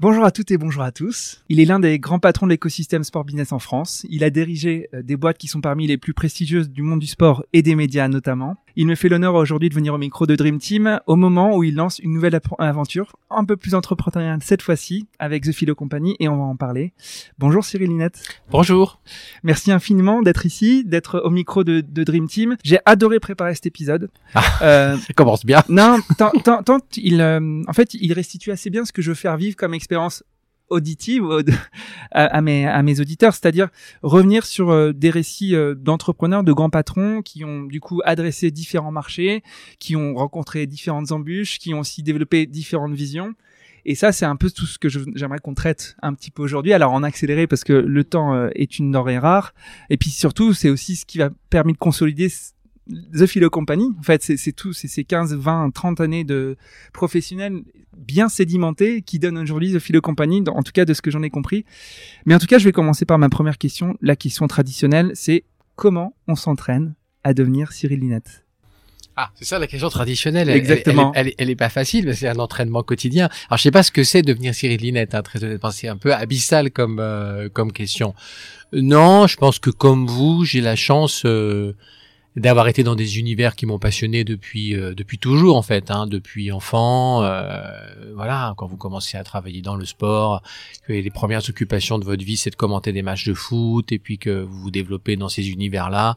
Bonjour à toutes et bonjour à tous. Il est l'un des grands patrons de l'écosystème sport business en France. Il a dirigé euh, des boîtes qui sont parmi les plus prestigieuses du monde du sport et des médias notamment. Il me fait l'honneur aujourd'hui de venir au micro de Dream Team au moment où il lance une nouvelle aventure, un peu plus entrepreneuriale cette fois-ci, avec The Philo Company, et on va en parler. Bonjour Cyril Linette. Bonjour. Merci infiniment d'être ici, d'être au micro de, Dream Team. J'ai adoré préparer cet épisode. Ah, euh, ça commence bien. Non, tant, tant, tant il, euh, en fait, il restitue assez bien ce que je veux faire vivre comme expérience auditive à, mes, à mes auditeurs, c'est-à-dire revenir sur euh, des récits euh, d'entrepreneurs, de grands patrons qui ont du coup adressé différents marchés, qui ont rencontré différentes embûches, qui ont aussi développé différentes visions. Et ça, c'est un peu tout ce que j'aimerais qu'on traite un petit peu aujourd'hui. Alors en accéléré parce que le temps euh, est une denrée rare. Et puis surtout, c'est aussi ce qui va permettre de consolider The Philo Company, en fait, c'est tout, c'est ces 15, 20, 30 années de professionnels bien sédimentés qui donnent aujourd'hui The Philo Company, en tout cas de ce que j'en ai compris. Mais en tout cas, je vais commencer par ma première question. La question traditionnelle, c'est comment on s'entraîne à devenir Cyril Linette? Ah, c'est ça la question traditionnelle. Exactement. Elle, elle, est pas facile, mais c'est un entraînement quotidien. Alors, je sais pas ce que c'est devenir Cyril Linette, hein, très honnêtement. C'est un peu abyssal comme euh, comme question. Non, je pense que comme vous, j'ai la chance euh, d'avoir été dans des univers qui m'ont passionné depuis euh, depuis toujours en fait, hein, depuis enfant. Euh, voilà, quand vous commencez à travailler dans le sport, que les premières occupations de votre vie c'est de commenter des matchs de foot et puis que vous vous développez dans ces univers-là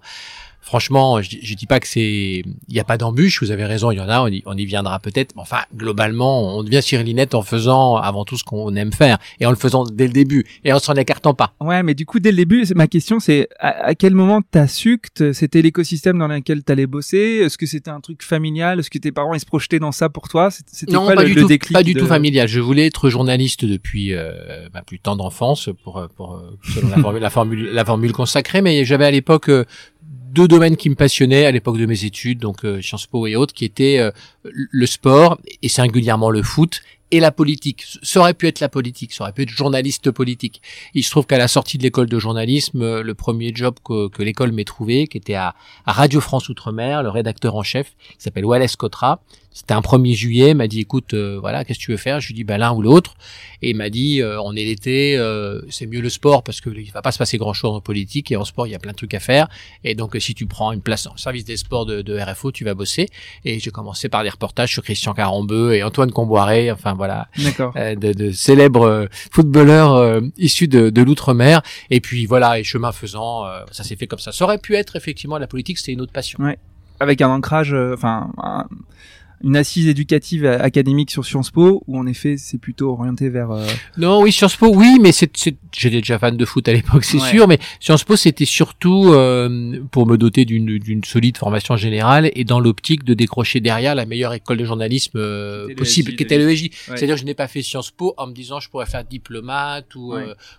franchement, je, je dis pas que c'est, il n'y a pas d'embûche. Vous avez raison, il y en a. On y, on y viendra peut-être. Mais enfin, globalement, on devient Cyrilinette en faisant avant tout ce qu'on aime faire et en le faisant dès le début et en s'en écartant pas. Ouais, mais du coup, dès le début, ma question, c'est à, quel moment t'as su que c'était l'écosystème dans lequel t'allais bosser? Est-ce que c'était un truc familial? Est-ce que tes parents ils se projetaient dans ça pour toi? C'était non, pas, du tout, pas du tout familial. Je voulais être journaliste depuis euh, bah, plus temps d'enfance pour pour selon la formule, la formule la formule consacrée, mais j'avais à l'époque euh, deux domaines qui me passionnaient à l'époque de mes études, donc euh, Sciences Po et autres, qui étaient euh, le sport et singulièrement le foot et la politique. Ça aurait pu être la politique, ça aurait pu être journaliste politique. Il se trouve qu'à la sortie de l'école de journalisme, euh, le premier job que, que l'école m'ait trouvé, qui était à, à Radio France Outre-mer, le rédacteur en chef, qui s'appelle Wallace Cotra, c'était un 1er juillet, m'a dit écoute, euh, voilà, qu'est-ce que tu veux faire? Je lui dis ben l'un ou l'autre. Et il m'a dit euh, on est l'été, euh, c'est mieux le sport parce que il va pas se passer grand chose en politique et en sport il y a plein de trucs à faire. Et donc si tu prends une place en service des sports de, de RFO, tu vas bosser. Et j'ai commencé par des reportages sur Christian Carambeu et Antoine Comboiré, enfin voilà, de, de, célèbres footballeurs issus de, de l'outre-mer. Et puis voilà, et chemin faisant, ça s'est fait comme ça. Ça aurait pu être effectivement la politique, c'était une autre passion. Ouais. Avec un ancrage, enfin une assise éducative académique sur Sciences Po ou en effet c'est plutôt orienté vers euh, non oui Sciences Po oui mais c'est j'étais déjà fan de foot à l'époque c'est sûr mais Sciences Po c'était surtout euh, pour me doter d'une d'une solide formation générale et dans l'optique de décrocher derrière la meilleure école de journalisme euh, possible qui était le EJ c'est-à-dire je n'ai pas fait Sciences Po en me disant je pourrais faire diplomate ou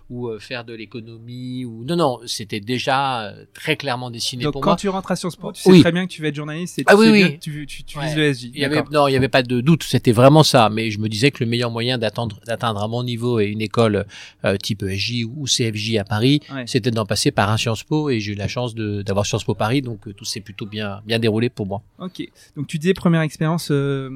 ou faire de l'économie ou non non c'était déjà très clairement dessiné Donc, pour quand moi. tu rentres à Sciences Po tu sais très bien que tu vas être journaliste et tu ah, oui, oui. Bien tu, tu, tu vises le Non, il n'y avait pas de doute, c'était vraiment ça. Mais je me disais que le meilleur moyen d'atteindre à mon niveau et une école euh, type ESJ ou CFJ à Paris, c'était d'en passer par un Sciences Po et j'ai eu la chance d'avoir Sciences Po Paris, donc euh, tout s'est plutôt bien bien déroulé pour moi. Ok, donc tu disais première expérience euh,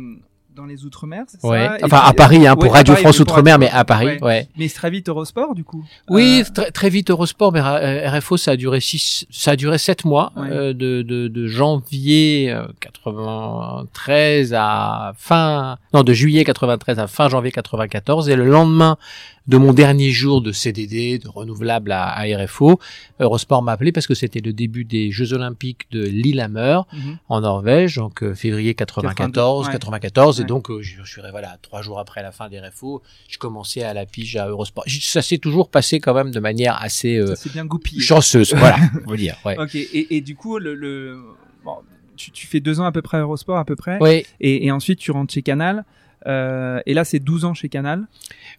dans les Outre-mer, c'est ouais. ça Enfin, à Paris, hein, pour Radio France Outre-mer, mais à Paris, ouais. Mais très vite Eurosport, du coup. Oui, très, très vite Eurosport, mais RFO, ça a duré six, ça a duré sept mois, de, de, de, janvier 93 à fin, non, de juillet 93 à fin janvier 94, et le lendemain de mon dernier jour de CDD, de renouvelable à, à RFO, Eurosport m'a appelé parce que c'était le début des Jeux Olympiques de Lillehammer mhm. en Norvège, donc euh, février 94, 94, et donc euh, je, suis voilà trois jours après la fin des RFO, je commençais à la pige à Eurosport. Ça s'est toujours passé quand même de manière assez euh, bien goupillé. chanceuse, voilà, on dire. Ouais. Ok, et, et, du coup le, le... Bon, tu, tu, fais deux ans à peu près à Eurosport à peu près, oui. et, et ensuite tu rentres chez Canal. Euh, et là, c'est 12 ans chez Canal.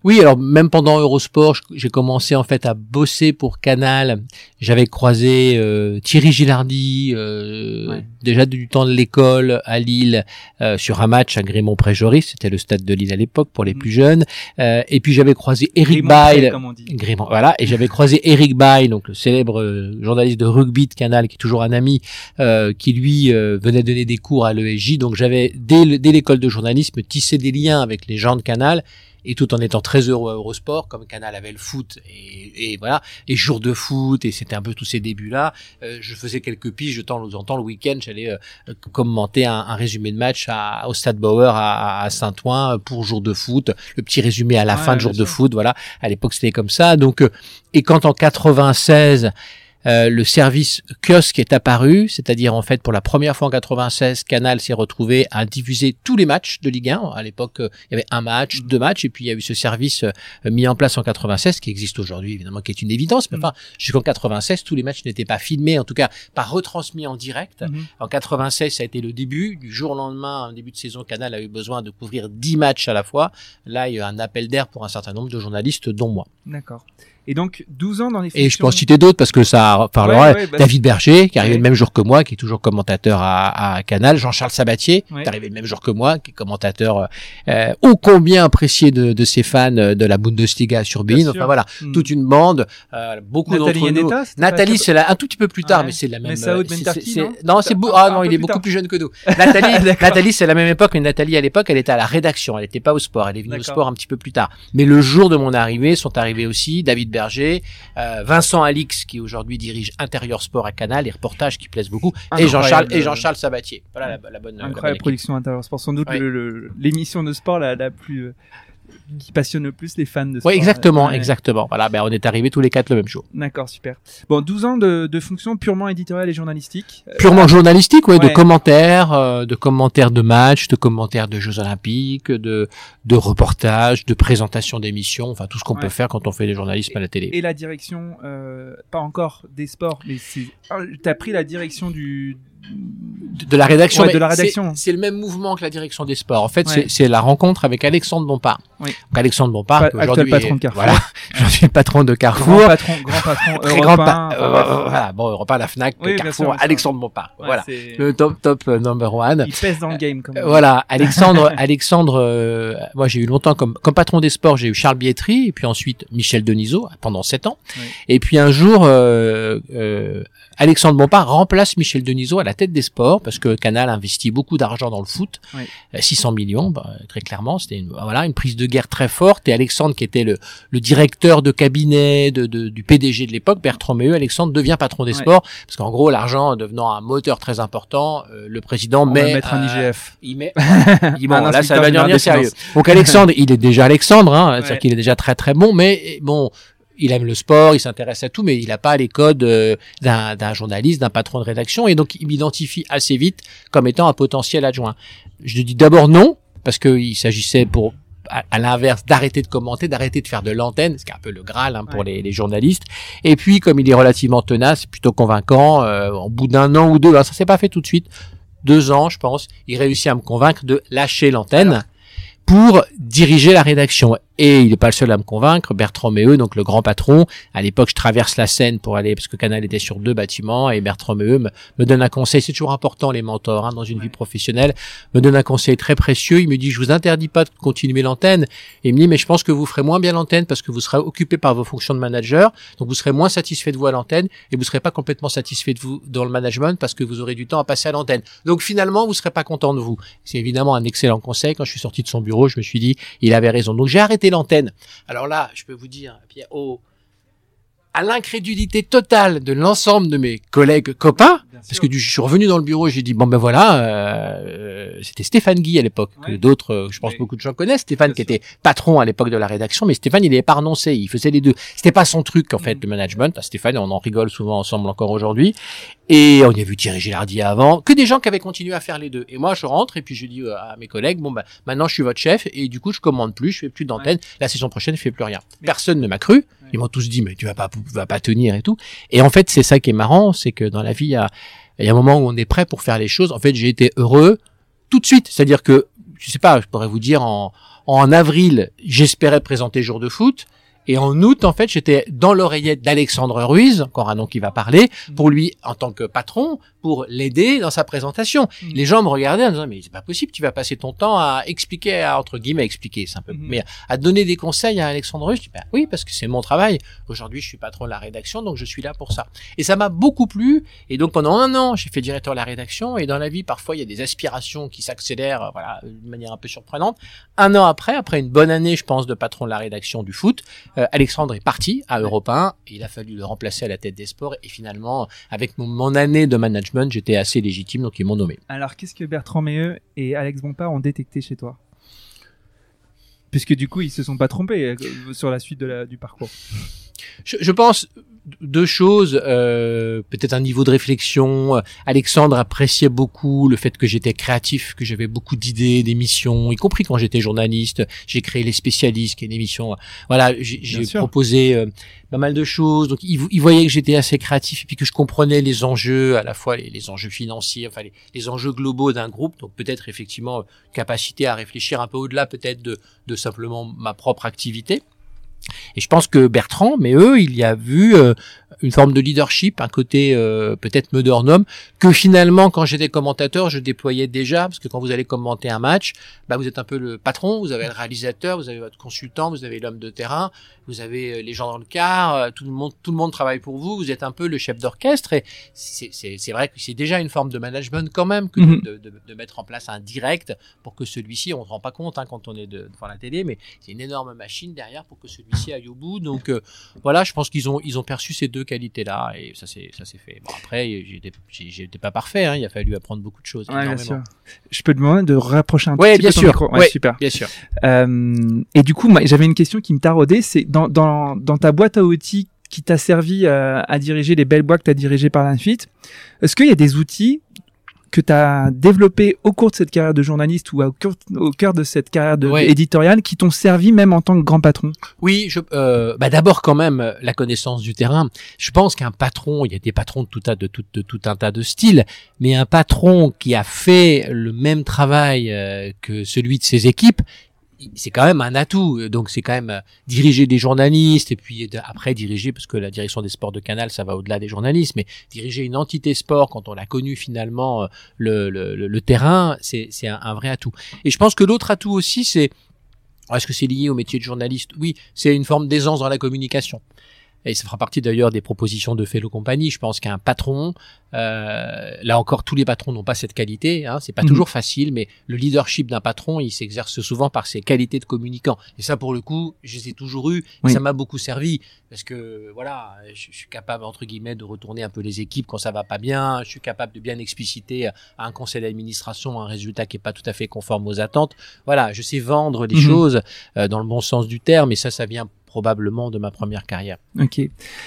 Oui, alors même pendant Eurosport, j'ai commencé en fait à bosser pour Canal. J'avais croisé euh, Thierry Gilardi euh, déjà du temps de l'école à Lille euh, sur un match à Grémont-Pré-Joris, c'était le stade de Lille à l'époque pour les mm. plus jeunes. Euh, et puis j'avais croisé Eric Bail, Grémont, voilà, et j'avais croisé Eric Bail, donc le célèbre journaliste de rugby de Canal, qui est toujours un ami, qui lui venait donner des cours à l'ESJ. Donc j'avais dès l'école de journalisme tissé des liens avec les gens de Canal et tout en étant très heureux à Eurosport, comme Canal avait le foot et, et voilà, et jour de foot et c'était un peu tous ces débuts là. Euh, je faisais quelques piges de temps en temps le week-end, j'allais euh, commenter un, un, résumé de match à, au Stade Bauer à, à Saint-Ouen pour jour de foot, le petit résumé à la fin de jour de foot, voilà. À l'époque c'était comme ça. Donc euh, et quand en 96 euh, le service kiosque est apparu, c'est-à-dire en fait pour la première fois en 96, Canal s'est retrouvé à diffuser tous les matchs de Ligue 1. À l'époque, euh, il y avait un match, deux matchs, et puis il y a eu ce service euh, mis en place en 96 qui existe aujourd'hui évidemment, qui est une évidence. Mais mm. enfin, jusqu'en 96, tous les matchs n'étaient pas filmés, en tout cas pas retransmis en direct. Mm-hmm. En 96, ça a été le début. Du jour au lendemain, en début de saison, Canal a eu besoin de couvrir 10 matchs à la fois. Là, il y a eu un appel d'air pour un certain nombre de journalistes, dont moi. D'accord. Et donc 12 ans dans les fonctions. Et je peux en citer d'autres parce que ça parlera. Bah, David Berger, qui est arrivé le même jour que moi, qui est toujours commentateur à, à Canal. Jean-Charles Sabatier, qui est arrivé le même jour que moi, qui est commentateur euh, ô combien apprécié de, de ses fans de la Bundesliga sur Bein. Enfin voilà, hmm. toute une bande, euh, beaucoup d'entre nous. Nathalie, c'est un tout petit peu plus tard, mais c'est la même. Mais non, non c'est ah non, il est beaucoup plus jeune que nous. Nathalie, Nathalie, c'est la même époque, mais Nathalie à l'époque, elle était à la rédaction, elle n'était pas au sport, elle est venue au sport un petit peu plus tard. Mais le jour de mon arrivée, sont arrivés aussi David Berger, euh, Vincent Alix qui aujourd'hui dirige Intérieur Sport à Canal, les reportages qui plaisent beaucoup, et Jean-Charles et Jean-Charles Sabatier. Voilà la, bonne. Incroyable production Intérieur Sport, sans doute l'émission de sport la, la plus euh, qui passionne le plus les fans de sport. Oui, exactement, exactement. Voilà, ben on est arrivés tous les quatre le même jour. D'accord, super. Bon, 12 ans de, de fonction purement éditoriale et journalistique. Euh, purement journalistique, ouais, de commentaires, euh, de commentaires de matchs, de commentaires de Jeux Olympiques, de de reportages, de présentations d'émissions, enfin tout ce qu'on peut faire quand on fait des journalismes à la télé. Et la direction, euh, pas encore des sports, mais c'est, ah, t'as pris la direction du de, la rédaction. de la rédaction. C'est le même mouvement que la direction des sports. En fait, c'est la rencontre avec Alexandre Bompard. Oui. Donc Alexandre Bompard, aujourd'hui, patron de Carrefour. Voilà, je suis le patron de Carrefour. Grand patron, grand patron. Très grand pa euh, voilà, bon, Europa, la Fnac, Carrefour, Alexandre Bompard. voilà, le top top euh, number one. Il pèse dans le game. Comme voilà, Alexandre, Alexandre. Euh, moi, j'ai eu longtemps comme comme patron des sports, j'ai eu Charles Bietri et puis ensuite Michel Denisot pendant sept ans. Et puis un jour, euh, Alexandre Bompard remplace Michel Denisot à la tête des sports parce que Canal investit beaucoup d'argent dans le foot, 600 euh, millions, bah, très clairement, c'était une, voilà une prise de guerre très forte. Et Alexandre, qui était le, le directeur de cabinet de, de, du PDG de l'époque, Bertrand Mehu, Alexandre devient patron des sports parce qu'en gros l'argent devenant un moteur très important, euh, le président On met mettre un IGF. Il met, il, bon, là ça va devenir sérieux. Donc Alexandre, il est déjà Alexandre, hein, c'est-à-dire qu'il est déjà très très bon, mais bon il aime le sport, il s'intéresse à tout, mais il n'a pas les codes euh, d'un journaliste, d'un patron de rédaction, et donc il m'identifie assez vite comme étant un potentiel adjoint. Je lui dis d'abord non, parce qu'il s'agissait pour à, l'inverse d'arrêter de commenter, d'arrêter de faire de l'antenne, ce qui est un peu le graal hein, pour les, les, journalistes. Et puis comme il est relativement tenace, plutôt convaincant, euh, au bout d'un an ou deux, alors ça s'est pas fait tout de suite, deux ans je pense, il réussit à me convaincre de lâcher l'antenne pour diriger la rédaction. Et il n'est pas le seul à me convaincre, Bertrand Meheux, donc le grand patron. À l'époque, je traverse la Seine pour aller, parce que Canal était sur deux bâtiments, et Bertrand Meheux me, me donne un conseil. C'est toujours important, les mentors, hein, dans une vie professionnelle. Me donne un conseil très précieux. Il me dit, je vous interdis pas de continuer l'antenne. Et il me dit, mais je pense que vous ferez moins bien l'antenne parce que vous serez occupé par vos fonctions de manager. Donc vous serez moins satisfait de vous à l'antenne et vous serez pas complètement satisfait de vous dans le management parce que vous aurez du temps à passer à l'antenne. Donc finalement, vous serez pas content de vous. C'est évidemment un excellent conseil. Quand je suis sorti de son bureau, je me suis dit, il avait raison. Donc j'ai arrêté l'antenne. Alors là, je peux vous dire, Pierre, au, à l'incrédulité totale de l'ensemble de mes collègues copains, parce que je suis revenu dans le bureau j'ai dit bon ben voilà, euh, c'était Stéphane Guy à l'époque, que d'autres, euh, je pense beaucoup de gens connaissent, Stéphane qui était patron à l'époque de la rédaction, mais Stéphane il n'avait pas renoncé, il faisait les deux. C'était pas son truc en fait mm. le management. Stéphane, on en rigole souvent ensemble encore aujourd'hui. Et on y a vu Thierry Gilardi avant, que des gens qui avaient continué à faire les deux. Et moi, je rentre et puis je dis euh, à mes collègues, bon, bah, maintenant je suis votre chef et du coup, je commande plus, je fais plus d'antenne. La saison prochaine, je fais plus rien. Personne ne m'a cru. Ils m'ont tous dit, mais tu vas pas, vas pas tenir et tout. Et en fait, c'est ça qui est marrant, c'est que dans la vie, il y a, y a un moment où on est prêt pour faire les choses. En fait, j'ai été heureux tout de suite. C'est-à-dire que, je sais pas, je pourrais vous dire en, en avril, j'espérais présenter jour de foot. Et en août, en fait, j'étais dans l'oreillette d'Alexandre Ruiz, encore un nom qui va parler, pour lui, en tant que patron, pour l'aider dans sa présentation. Mm. Les gens me regardaient en disant mais c'est pas possible, tu vas passer ton temps à expliquer, à, entre guillemets expliquer, c'est un peu, mm-hmm. mais à donner des conseils à Alexandre Ruiz. Je dis bah oui parce que c'est mon travail. Aujourd'hui je suis patron de la rédaction donc je suis là pour ça. Et ça m'a beaucoup plu. Et donc pendant un an j'ai fait directeur de la rédaction et dans la vie parfois il y a des aspirations qui s'accélèrent, voilà, de manière un peu surprenante. Un an après, après une bonne année je pense de patron de la rédaction du foot, euh, Alexandre est parti à Europe 1 et il a fallu le remplacer à la tête des sports et finalement avec mon, mon année de management j'étais assez légitime, donc ils m'ont nommé. Alors, qu'est-ce que Bertrand Meilleux et Alex Bompard ont détecté chez toi? Puisque du coup, ils se sont pas trompés euh, sur la suite du parcours. Je, pense deux choses, euh, peut-être un niveau de réflexion. Alexandre appréciait beaucoup le fait que j'étais créatif, que j'avais beaucoup d'idées, d'émissions, y compris quand j'étais journaliste. J'ai créé les spécialistes, qui est une émission. Voilà, j'ai proposé euh, pas mal de choses. Donc, il, il voyait que j'étais assez créatif et puis que je comprenais les enjeux, à la fois les, enjeux financiers, enfin les, les enjeux globaux d'un groupe. Donc, peut-être effectivement capacité à réfléchir un peu au-delà, peut-être de, de simplement ma propre activité. Et je pense que Bertrand, mais eux, il y a vu euh, une forme de leadership, un côté euh, peut-être modernum, que finalement, quand j'étais commentateur, je déployais déjà, parce que quand vous allez commenter un match, bah, vous êtes un peu le patron, vous avez le réalisateur, vous avez votre consultant, vous avez l'homme de terrain, vous avez euh, les gens dans le car, euh, tout le monde, tout le monde travaille pour vous, vous êtes un peu le chef d'orchestre, et c'est vrai que c'est déjà une forme de management quand même que mhm. de, de, de, mettre en place un direct pour que celui-ci, on ne se rend pas compte hein, quand on est devant la télé, mais c'est une énorme machine derrière pour que celui-ci au bout. Donc voilà, je pense qu'ils ont, ils ont perçu ces deux qualité-là, et ça s'est fait. Bon, après, j'étais pas parfait, hein, il a fallu apprendre beaucoup de choses. Je peux te demander de rapprocher un ouais, petit bien peu sûr. Ouais, super. Bien sûr. Euh, et du coup, j'avais une question qui me taraudait, c'est dans, dans, dans ta boîte à outils qui t'a servi à, à, diriger les belles boîtes que tu as dirigées par la suite, est-ce qu'il y a des outils que tu as développé au cours de cette carrière de journaliste ou au cœur, au cœur de cette carrière de, éditoriale qui t'ont servi même en tant que grand patron? Oui, je, euh, bah d'abord quand même la connaissance du terrain. Je pense qu'un patron, il y a des patrons de tout, tas, de, tout, de tout un tas de styles, mais un patron qui a fait le même travail euh, que celui de ses équipes, c'est quand même un atout. Donc c'est quand même euh, diriger des journalistes et puis après diriger, parce que la direction des sports de Canal, ça va au-delà des journalistes, mais diriger une entité sport quand on a connu finalement euh, le, le, le terrain, c'est un, un, vrai atout. Et je pense que l'autre atout aussi, c'est est-ce que c'est lié au métier de journaliste? Oui, c'est une forme d'aisance dans la communication et ça fera partie d'ailleurs des propositions de Fellow Company. Je pense qu'un patron, euh, là encore, tous les patrons n'ont pas cette qualité. Hein, c'est pas mhm. toujours facile, mais le leadership d'un patron, il s'exerce souvent par ses qualités de communicant. Et ça, pour le coup, je les ai toujours eu. Et ça m'a beaucoup servi parce que voilà, je, suis capable entre guillemets de retourner un peu les équipes quand ça va pas bien. Je suis capable de bien expliciter à un conseil d'administration un résultat qui est pas tout à fait conforme aux attentes. Voilà, je sais vendre les mhm. choses euh, dans le bon sens du terme. Et ça, ça vient probablement de ma première carrière. Ok.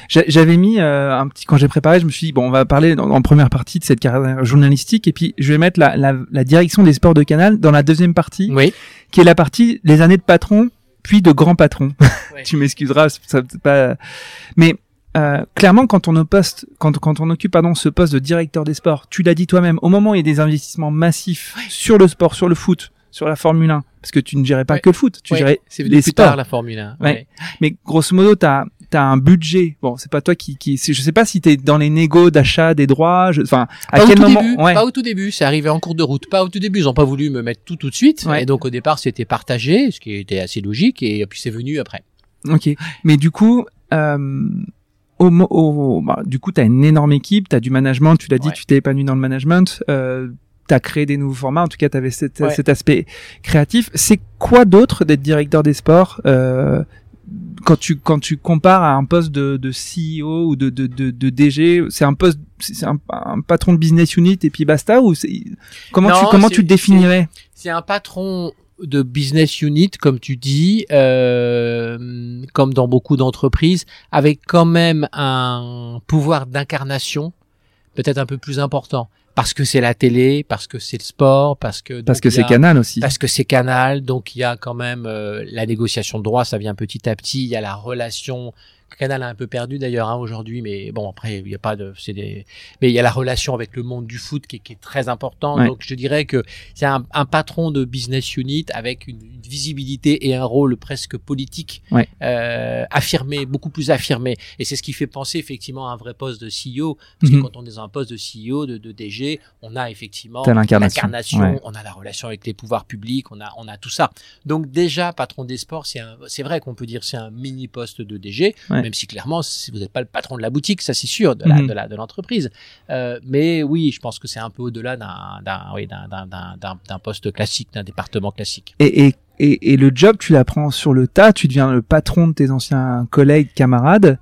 J'avais mis euh, un petit quand j'ai préparé, je me suis dit bon, on va parler en première partie de cette carrière journalistique et puis je vais mettre la, la, la direction des sports de Canal dans la deuxième partie, oui. qui est la partie les années de patron puis de grand patron. tu m'excuseras, ça pas. Mais euh, clairement, quand on, poste, quand, quand on occupe pardon, ce poste de directeur des sports, tu l'as dit toi-même, au moment où il y a des investissements massifs sur le sport, sur le foot, sur la Formule 1, parce que tu ne gérais pas que le foot, tu gérais les plus sports. Tard, la Formule 1. Ouais. Mais grosso modo, tu as, un budget. Bon, c'est pas toi qui, qui je sais pas si tu es dans les négos d'achat des droits, enfin à quel moment début, Pas au tout début, c'est arrivé en cours de route. Pas au tout début, ils ont pas voulu me mettre tout tout de suite et donc au départ, c'était partagé, ce qui était assez logique et puis c'est venu après. OK. Mais du coup, euh, au, au, bah, du coup, tu as une énorme équipe, tu as du management, tu l'as dit, tu t'es épanoui dans le management, euh, tu as créé des nouveaux formats, en tout cas, tu avais cet, cet aspect créatif. C'est quoi d'autre d'être directeur des sports euh, quand tu quand tu compares à un poste de, de CEO ou de, de, de, de DG, c'est un poste, c'est un, un, patron de business unit et puis basta ou c'est comment tu comment tu te définirais? C'est un patron de business unit, comme tu dis, euh, comme dans beaucoup d'entreprises, avec quand même un pouvoir d'incarnation peut-être un peu plus important. Parce que c'est la télé, parce que c'est le sport, parce que parce que c'est Canal aussi. Parce que c'est Canal, donc il y a quand même euh, la négociation de droits, ça vient petit à petit. Il y a la relation Canal a un peu perdu d'ailleurs hein, aujourd'hui, mais bon après il n'y a pas de, c'est des, mais il y a la relation avec le monde du foot qui, qui est très important. Donc je dirais que c'est un, un, patron de business unit avec une, visibilité et un rôle presque politique euh, affirmé, beaucoup plus affirmé. Et c'est ce qui fait penser effectivement à un vrai poste de CEO, parce que mhm. quand on est dans un poste de CEO, de, de DG, on a effectivement l'incarnation, on a la relation avec les pouvoirs publics, on a on a tout ça. Donc déjà patron des sports, c'est c'est vrai qu'on peut dire c'est un mini poste de DG même si clairement vous n'êtes pas le patron de la boutique, ça c'est sûr, de la, mhm. de la de l'entreprise. Euh, mais oui, je pense que c'est un peu au-delà d'un d'un oui, d'un poste classique, d'un département classique. Et, et et, et, le job, tu l'apprends sur le tas, tu deviens le patron de tes anciens collègues, camarades.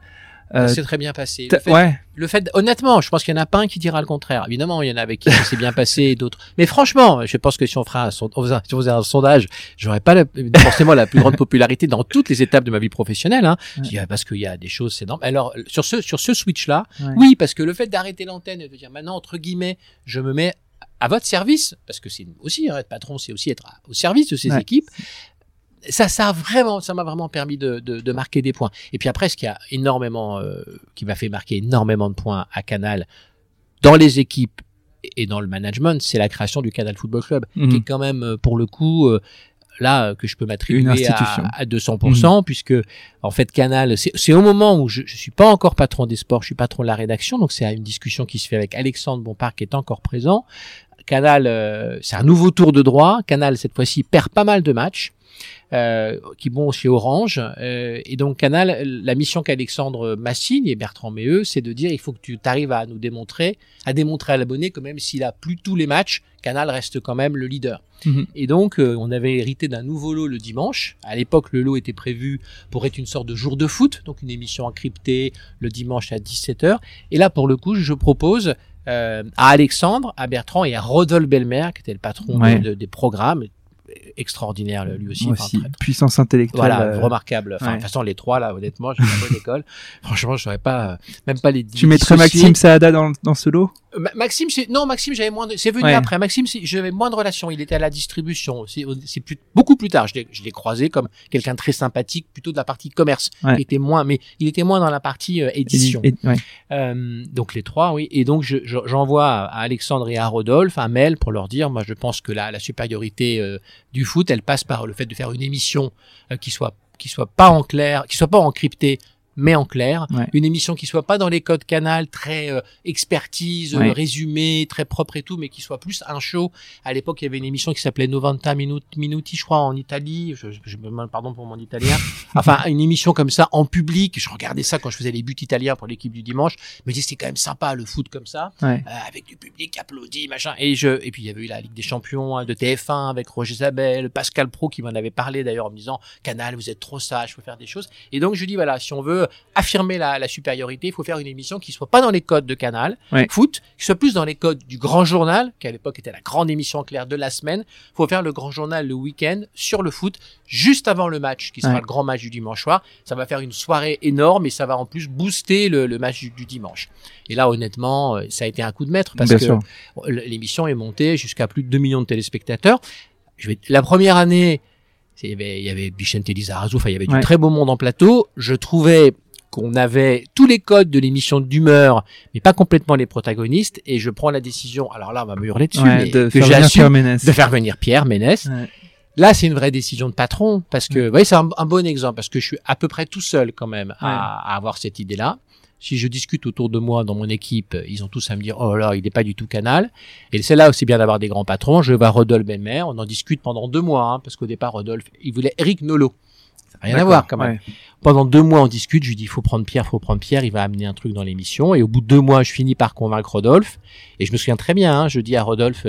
Euh, c'est très bien passé. Le fait, ouais. le fait, honnêtement, je pense qu'il y en a pas un qui dira le contraire. Évidemment, il y en a avec qui c'est bien passé, d'autres. Mais franchement, je pense que si on fera un, si on faisait un sondage, j'aurais pas forcément la plus grande popularité dans toutes les étapes de ma vie professionnelle, hein. Parce qu'il y a des choses, c'est. Alors, sur ce, sur ce switch-là, oui, parce que le fait d'arrêter l'antenne et de dire maintenant, entre guillemets, je me mets à votre service, parce que c'est aussi, hein, être patron, c'est aussi être au service de ses équipes ça, ça a vraiment, ça m'a vraiment permis de, de, de, marquer des points. Et puis après, ce qui a énormément, euh, qui m'a fait marquer énormément de points à Canal, dans les équipes et dans le management, c'est la création du Canal Football Club, qui mhm. est quand même, euh, pour le coup, euh, là que je peux m'attribuer à, à 200%, mhm. puisque en fait Canal, c'est au moment où je, je suis pas encore patron des sports, je suis patron de la rédaction, donc c'est une discussion qui se fait avec Alexandre Bompard qui est encore présent. Canal, c'est un nouveau tour de droit. Canal cette fois-ci perd pas mal de matchs euh, qui vont chez Orange. Euh, et donc Canal, la mission qu'Alexandre m'assigne et Bertrand Méheux, c'est de dire il faut que tu arrives à nous démontrer, à démontrer à l'abonné que même s'il a plus tous les matchs, Canal reste quand même le leader. Mhm. Et donc euh, on avait hérité d'un nouveau lot le dimanche. À l'époque, le lot était prévu pour être une sorte de jour de foot, donc une émission encryptée le dimanche à 17h. Et là, pour le coup, je propose euh, à Alexandre, à Bertrand et à Rodolphe Belmer, qui était le patron des programmes, extraordinaire lui aussi. puissance intellectuelle. Voilà, euh, remarquable. Enfin, de toute façon, les trois là, honnêtement, j'ai une bonne école. Franchement, je saurais pas, euh, même pas les. Tu mettrais Maxime Saada dans, dans ce lot? Euh, Maxime, c'est non, Maxime, j'avais moins. De... C'est venu après. Maxime, j'avais moins de relations. Il était à la distribution. C'est plus... beaucoup plus tard. Je l'ai croisé comme quelqu'un très sympathique, plutôt de la partie commerce. Il était moins, mais il était moins dans la partie édition. euh, donc les trois, oui. Et donc j'envoie je, à Alexandre et à Rodolphe un mail pour leur dire, moi, je pense que la, la supériorité du foot, elle passe par le fait de faire une émission euh, qui soit qui soit pas en clair, qui soit pas encryptée, mais en clair. Une émission qui soit pas dans les codes canal, très euh, expertise, euh, résumé, très propre et tout, mais qui soit plus un show. À l'époque, il y avait une émission qui s'appelait 90 Minuti, je crois, en Italie. Je, je, me demande pardon pour mon italien. enfin, une émission comme ça en public. Je regardais ça quand je faisais les buts italiens pour l'équipe du dimanche. Je me disais, c'est quand même sympa le foot comme ça, euh, avec du public applaudi, machin. Et je, et puis il y avait eu la Ligue des Champions hein, de TF1 avec Roger Zabel, Pascal Pro qui m'en avait parlé d'ailleurs en me disant, Canal, vous êtes trop sage, faut faire des choses. Et donc je dis voilà, si on veut affirmer la, la, supériorité, il faut faire une émission qui soit pas dans les codes de Canal foot, qui soit plus dans les codes du Grand Journal, qui à l'époque était la grande émission claire de la semaine. Il faut faire le Grand Journal le week-end sur le foot, juste avant le match, qui sera le grand match du dimanche soir. Ça va faire une soirée énorme et ça va en plus booster le, le match du, dimanche. Et là, honnêtement, euh, ça a été un coup de maître parce que l'émission est montée jusqu'à plus de 2 millions de téléspectateurs. Je vais, la première année, il y avait, il y avait Bichente Lizarazu, enfin, il y avait du très beau monde en plateau. Je trouvais qu'on avait tous les codes de l'émission d'humeur, mais pas complètement les protagonistes, et je prends la décision, alors là, on va me hurler dessus, mais de, faire venir Pierre de faire venir Pierre Ménès. Là, c'est une vraie décision de patron parce que, vous voyez, c'est un, bon exemple parce que je suis à peu près tout seul quand même à, avoir cette idée-là. Si je discute autour de moi dans mon équipe, ils ont tous à me dire oh là, il n'est pas du tout canal. Et c'est là aussi bien d'avoir des grands patrons. Je vais voir Rodolphe Benmer, on en discute pendant deux mois hein, parce qu'au départ Rodolphe, il voulait Eric Nolot. Ça n'a rien à voir quand même. Pendant deux mois, on discute. Je lui dis, il faut prendre Pierre, faut prendre Pierre. Il va amener un truc dans l'émission. Et au bout de deux mois, je finis par convaincre Rodolphe. Et je me souviens très bien. Hein, je dis à Rodolphe,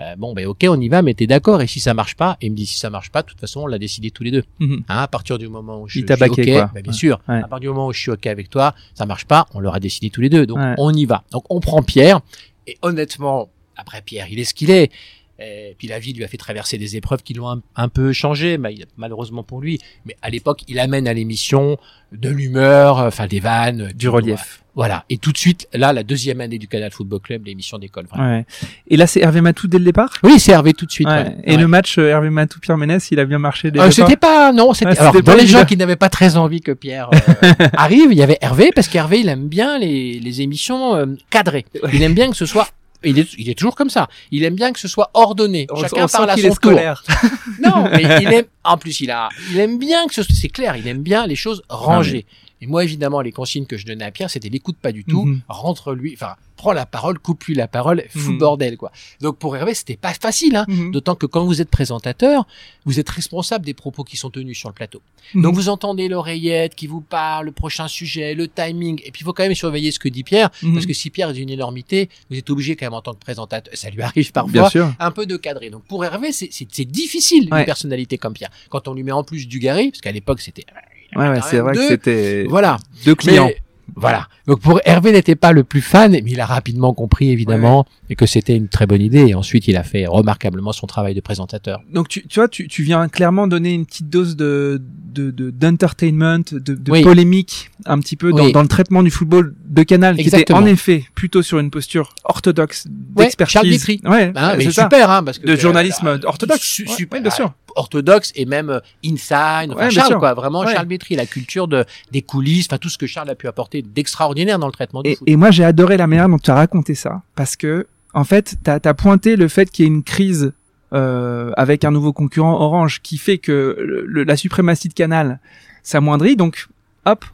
euh, bon ben ok on y va mais t'es d'accord et si ça marche pas et il me dit si ça marche pas de toute façon on l'a décidé tous les deux. Mhm. hein, à partir du moment où je, suis ok ben, bien sûr à partir du moment où je suis ok avec toi ça marche pas on l'aura décidé tous les deux. Donc on y va. Donc on prend Pierre et honnêtement après Pierre il est ce qu'il est et puis la vie lui a fait traverser des épreuves qui l'ont un, peu changé, malheureusement pour lui. Mais à l'époque, il amène à l'émission de l'humeur, enfin des vannes, du relief. Voilà. Et tout de suite, là, la deuxième année du Canal Football Club, l'émission d'école. Ouais. Et là, c'est Hervé Matou dès le départ? Oui, c'est Hervé tout de suite. Et le match euh, Hervé Matou-Pierre Ménès, il a bien marché dès euh, C'était pas, non, c'était, alors, dans les gens qui n'avaient pas très envie que Pierre euh, arrive, il y avait Hervé, parce qu'Hervé, il aime bien les, les émissions euh, cadrées. Il aime bien que ce soit il est, il est toujours comme ça. Il aime bien que ce soit ordonné. Chacun parle à son tour. non, mais il aime, en plus, il a, il aime bien que ce, c'est clair, il aime bien les choses rangées. Et moi, évidemment, les consignes que je donnais à Pierre, c'était l'écoute pas du tout, mhm. rentre lui, enfin, prends la parole, coupe-lui la parole, fou mhm. bordel, quoi. Donc, pour Hervé, c'était pas facile, hein. Mhm. D'autant que quand vous êtes présentateur, vous êtes responsable des propos qui sont tenus sur le plateau. Donc, vous entendez l'oreillette qui vous parle, le prochain sujet, le timing, et puis il faut quand même surveiller ce que dit Pierre, parce que si Pierre est d'une énormité, vous êtes obligé quand même en tant que présentateur, ça lui arrive parfois, un peu de cadrer. Donc, pour Hervé, c'est difficile, une personnalité comme Pierre. Quand on lui met en plus du Gary, parce qu'à l'époque, c'était Ouais, ouais c'est vrai que c'était voilà. deux clients. Voilà. Donc pour Hervé n'était pas le plus fan, mais il a rapidement compris évidemment et que c'était une très bonne idée. Et ensuite, il a fait remarquablement son travail de présentateur. Donc tu, tu vois, tu, tu viens clairement donner une petite dose de d'entertainment, de, de, de polémique un petit peu dans, dans, le traitement du football de Canal, qui était en effet plutôt sur une posture orthodoxe d'expertise. Ouais, ah, mais super, hein, parce que de journalisme orthodoxe. Super, bien sûr orthodoxe et même euh, inside, enfin Charles quoi, vraiment Charles Bétry, la culture de des coulisses, enfin tout ce que Charles a pu apporter d'extraordinaire dans le traitement du et, foot. Et moi j'ai adoré la manière dont tu as raconté ça parce que en fait tu as, pointé le fait qu'il y ait une crise euh, avec un nouveau concurrent Orange qui fait que la suprématie de Canal s'amoindrit. Donc hop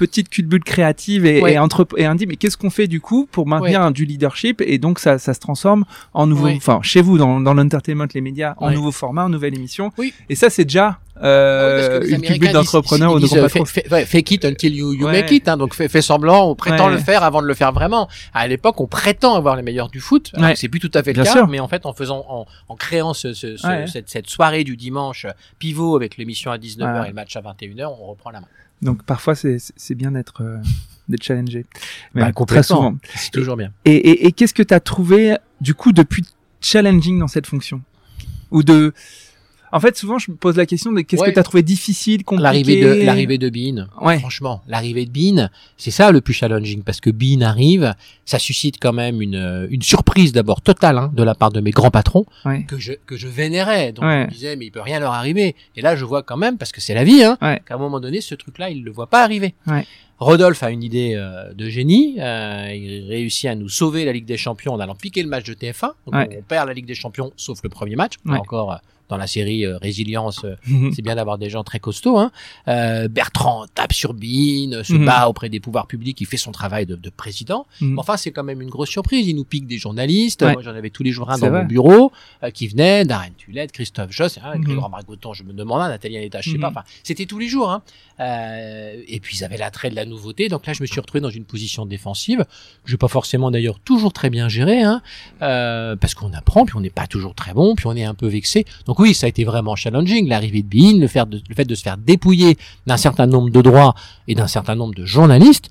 petite culbute créative et, et, entre, et on dit mais qu'est-ce qu'on fait du coup pour maintenir du leadership et donc ça, ça se transforme en nouveau, enfin chez vous dans, dans l'entertainment, les médias, en nouveau format, en nouvelle émission. Et ça c'est déjà euh, une culbute d'entrepreneur ou de euh, Fake it until you, you make it. Hein, donc fais, fais semblant, on prétend le faire avant de le faire vraiment. À l'époque, on prétend avoir les meilleurs du foot. C'est plus tout à fait le cas, mais en fait, en faisant, en, en créant ce, ce, cette, cette, soirée du dimanche pivot avec l'émission à 19h et le match à 21h, on reprend la main. Donc parfois c'est bien d'être euh, d'être challengé. Mais bah, très souvent. C'est toujours bien. Et, et, et qu'est-ce que tu as trouvé du coup depuis challenging dans cette fonction? Ou de en fait, souvent, je me pose la question de qu'est-ce que tu as trouvé difficile, compliqué. L'arrivée de l'arrivée de Bean. Ouais. Franchement, l'arrivée de Bean, c'est ça le plus challenging parce que Bean arrive, ça suscite quand même une une surprise d'abord totale hein, de la part de mes grands patrons que je que je vénérais. Donc je me disais mais il peut rien leur arriver. Et là, je vois quand même parce que c'est la vie, hein, qu'à un moment donné, ce truc-là, il le voit pas arriver. Rodolphe a une idée euh, de génie. Euh, il réussit à nous sauver la Ligue des Champions en allant piquer le match de TF1. Donc on perd la Ligue des Champions, sauf le premier match. Encore euh, dans la série euh, Résilience, euh, mhm. c'est bien d'avoir des gens très costauds. Hein. Euh, Bertrand tape sur Bean, se mhm. bat auprès des pouvoirs publics, il fait son travail de, de président. Mhm. Enfin, c'est quand même une grosse surprise. Il nous pique des journalistes. Moi, j'en avais tous les jours un dans mon bureau qui venait, Darren Tulette, Christophe Joss, hein, Grégoire Margoton, je me demandais, Nathalie Aneta, je sais pas. Enfin, c'était tous les jours. Hein. et puis, ils avaient l'attrait de la nouveauté. Donc là, je me suis retrouvé dans une position défensive. Je n'ai pas forcément d'ailleurs toujours très bien géré, hein, parce qu'on apprend, puis on n'est pas toujours très bon, puis on est un peu vexé. Donc oui, ça a été vraiment challenging, l'arrivée de Bean, le, fait de, le fait de se faire dépouiller d'un certain nombre de droits et d'un certain nombre de journalistes.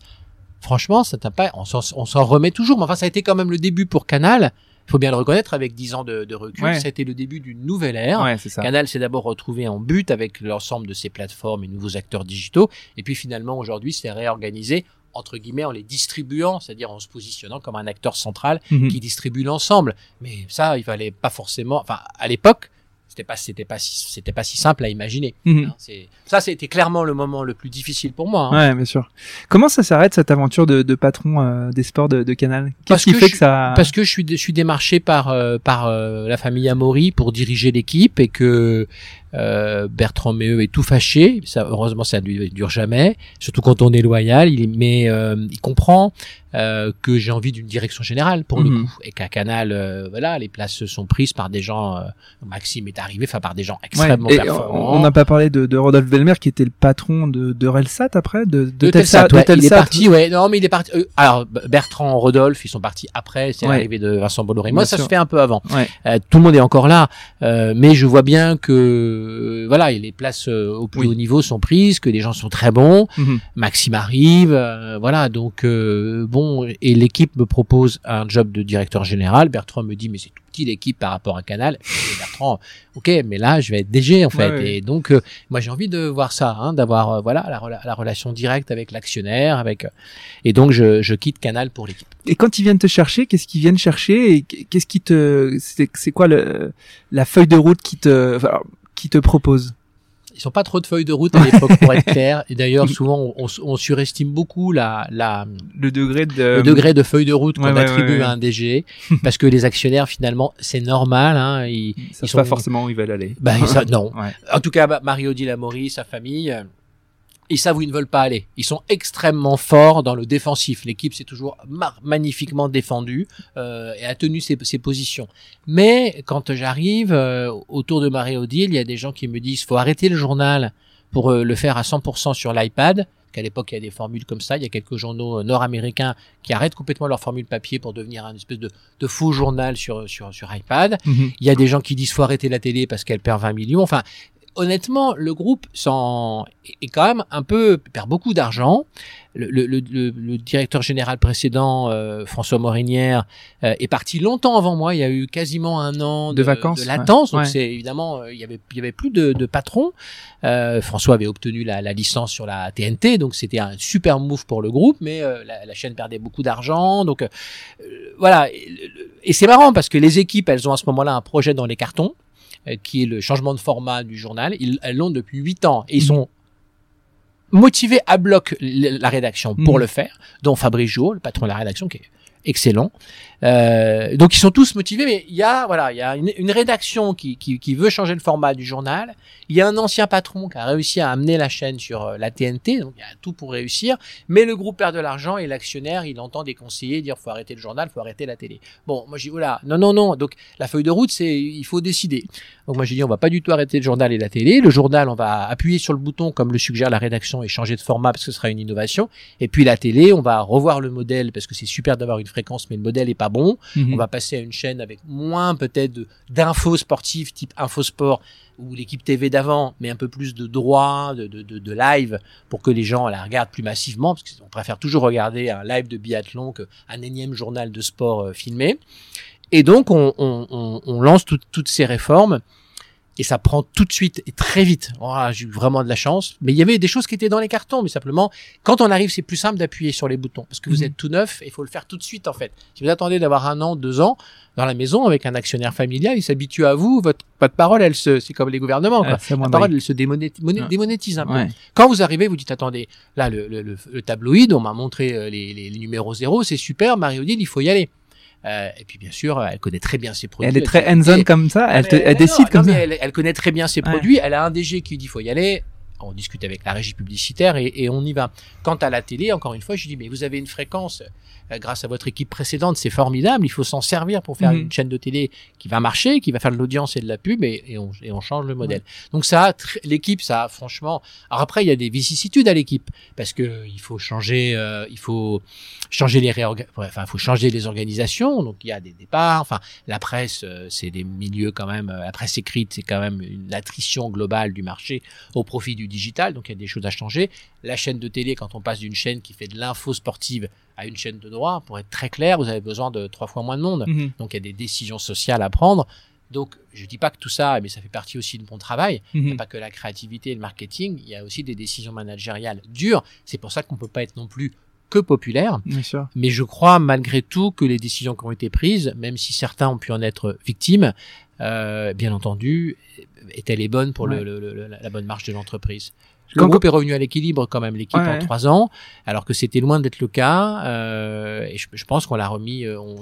Franchement, ça t'a pas, on s'en remet toujours, mais enfin, ça a été quand même le début pour Canal. Il faut bien le reconnaître, avec dix ans de, de recul, ça a été le début d'une nouvelle ère. Canal s'est d'abord retrouvé en but avec l'ensemble de ses plateformes et nouveaux acteurs digitaux, et puis finalement aujourd'hui, c'est réorganisé entre guillemets en les distribuant, c'est-à-dire en se positionnant comme un acteur central mhm. qui distribue l'ensemble. Mais ça, il fallait pas forcément. Enfin, à l'époque, c'était pas c'était pas si c'était pas si simple à imaginer. Mhm. Hein, c'est ça c'était clairement le moment le plus difficile pour moi. hein. Ouais, bien sûr. Comment ça s'arrête cette aventure de, de patron euh, des sports de, de Canal? Parce Qu'est-ce qui que fait je- que ça Parce que je suis, je suis démarché par euh, par euh, la famille Amaury pour diriger l'équipe et que Bertrand Méheux est tout fâché. Ça, heureusement, ça ne dure jamais. Surtout quand on est loyal. Il, mais il comprend euh, que j'ai envie d'une direction générale pour le Mhm. coup et qu'à Canal, euh, voilà, les places sont prises par des gens. euh, Maxime est arrivé, enfin par des gens extrêmement performants. on n'a pas parlé de, de Rodolphe Belmer qui était le patron de, de Relsat après de, de, de Telsat, de ouais, il est Telsat. parti, ouais. Non, mais il est parti. euh, alors Bertrand, Rodolphe, ils sont partis après. C'est Ouais. l'arrivée de Vincent Bolloré. Bien Moi, ça sûr. se fait un peu avant. Ouais. Euh, tout le monde est encore là, euh, mais je vois bien que voilà, les places au plus Oui. haut niveau sont prises, que les gens sont très bons. Mhm. Maxime arrive, euh, voilà. Donc euh, bon, et l'équipe me propose un job de directeur général. Bertrand me dit mais c'est tout petit l'équipe par rapport à Canal. Et Bertrand, ok, mais là je vais être DG en fait. Ouais. Et donc euh, moi j'ai envie de voir ça, hein, d'avoir euh, voilà la, rela- la relation directe avec l'actionnaire, avec euh, et donc je, je quitte Canal pour l'équipe. Et quand ils viennent te chercher, qu'est-ce qu'ils viennent chercher et qu'est-ce qui te c'est quoi le la feuille de route qui te enfin, qui te propose? Ils sont pas trop de feuilles de route à l'époque pour être clair. Et d'ailleurs souvent on, on- on surestime beaucoup la, la le degré de le degré de feuille de route qu'on ouais, ouais, attribue ouais, à un DG parce que les actionnaires finalement c'est normal hein, ils, ils savent ils sont pas forcément où ils veulent aller. bah, ça, non en tout cas bah, Mario-Odile Amaury sa famille euh, ils savent où ils ne veulent pas aller ils sont extrêmement forts dans le défensif l'équipe s'est toujours magnifiquement défendue euh, et a tenu ses, ses positions mais quand j'arrive euh, autour de Marie-Odile il y a des gens qui me disent faut arrêter le journal pour euh, le faire à 100% sur l'iPad qu'à l'époque il y a des formules comme ça, il y a quelques journaux euh, nord-américains qui arrêtent complètement leur formule papier pour devenir un espèce de, de faux journal sur, sur, sur iPad. Mhm. Il y a des gens qui disent faut arrêter la télé parce qu'elle perd 20 millions. Enfin, honnêtement, le groupe s'en est quand même un peu perd beaucoup d'argent. Le, le, le, le- directeur général précédent, euh, François Morinière, euh, est parti longtemps avant moi. Il y a eu quasiment un an De vacances, de latence. ouais. Donc Ouais. c'est évidemment, euh, il y avait il y avait plus de, de patron. Euh, François avait obtenu la, la licence sur la TNT, donc c'était un super move pour le groupe. Mais euh, la, la chaîne perdait beaucoup d'argent, donc euh, voilà. Et, et c'est marrant parce que les équipes, elles ont à ce moment-là un projet dans les cartons qui est le changement de format du journal. Ils, l'ont depuis huit ans et ils Mhm. sont motivés à bloc la rédaction pour Mhm. le faire, dont Fabrice Jouot, le patron de la rédaction, qui est excellent. Euh, donc ils sont tous motivés, mais il y a voilà, il y a une, rédaction qui, qui, qui veut changer le format du journal. Il y a un ancien patron qui a réussi à amener la chaîne sur euh, la TNT, donc il y a tout pour réussir. Mais le groupe perd de l'argent et l'actionnaire, il entend des conseillers dire faut arrêter le journal, faut arrêter la télé. Bon, moi j'ai voilà, non non non. Donc la feuille de route, c'est il faut décider. Donc moi j'ai dit on va pas du tout arrêter le journal et la télé. Le journal, on va appuyer sur le bouton comme le suggère la rédaction et changer de format parce que ce sera une innovation. Et puis la télé, on va revoir le modèle parce que c'est super d'avoir une fréquence, mais le modèle est pas bon. Mhm. On va passer à une chaîne avec moins peut-être d'infos sportives type Infosport ou l'équipe TV d'avant, mais un peu plus de droit, de, de, de, de live pour que les gens la regardent plus massivement, parce qu'on préfère toujours regarder un live de biathlon qu'un énième journal de sport euh, filmé. Et donc on, on, on, on lance tout- toutes ces réformes et ça prend tout de suite et très vite. Voilà, J'ai eu vraiment de la chance. Mais il y avait des choses qui étaient dans les cartons, mais simplement, quand on arrive, c'est plus simple d'appuyer sur les boutons parce que vous Mhm. êtes tout neuf et il faut le faire tout de suite en fait. Si vous attendez d'avoir un an, deux ans dans la maison avec un actionnaire familial, il s'habitue à vous. Votre, votre parole, elle se, c'est comme les gouvernements. Quoi. C'est La parole, elle se moné- démonétise un peu. Ouais. Quand vous arrivez, vous dites attendez, là le, le, le, le tabloïd, on m'a montré euh, les, les, les numéros zéro, c'est super, Marie-Odile, il faut y aller. Euh, et puis bien sûr, elle connaît très bien ses produits. Elle est très hands-on comme ça, elle, te, mais- elle mais décide non, comme non, ça. Elle, elle connaît très bien ses Ouais. produits. Elle a un DG qui dit faut y aller. On discute avec la régie publicitaire et, et on y va. Quant à la télé, encore une fois, je lui dis mais vous avez une fréquence euh, grâce à votre équipe précédente, c'est formidable. Il faut s'en servir pour faire Mhm. une chaîne de télé qui va marcher, qui va faire de l'audience et de la pub et, et on, et on change le modèle. Donc ça, l'équipe, ça, a franchement. Alors après, il y a des vicissitudes à l'équipe parce que il faut changer, euh, il faut changer les réorga- enfin, il faut changer les organisations. Donc il y a des départs. Enfin, la presse, euh, c'est des milieux quand même. euh, La presse écrite, c'est quand même une attrition globale du marché au profit du digital. Donc il y a des choses à changer. La chaîne de télé, quand on passe d'une chaîne qui fait de l'info sportive à une chaîne de droit, pour être très clair, vous avez besoin de trois fois moins de monde. Mhm. Donc il y a des décisions sociales à prendre. Donc je dis pas que tout ça, mais ça fait partie aussi de mon travail. Il n'y a Mhm. pas que la créativité et le marketing, il y a aussi des décisions managériales dures. C'est pour ça qu'on peut pas être non plus que populaire. Bien sûr. Mais je crois malgré tout que les décisions qui ont été prises, même si certains ont pu en être victimes, euh, bien entendu, est-elle est bonne pour le, la bonne marche de l'entreprise le groupe est revenu à l'équilibre quand même, l'équipe en trois ans, alors que c'était loin d'être le cas. Euh, et je, je pense qu'on l'a remis, euh, on,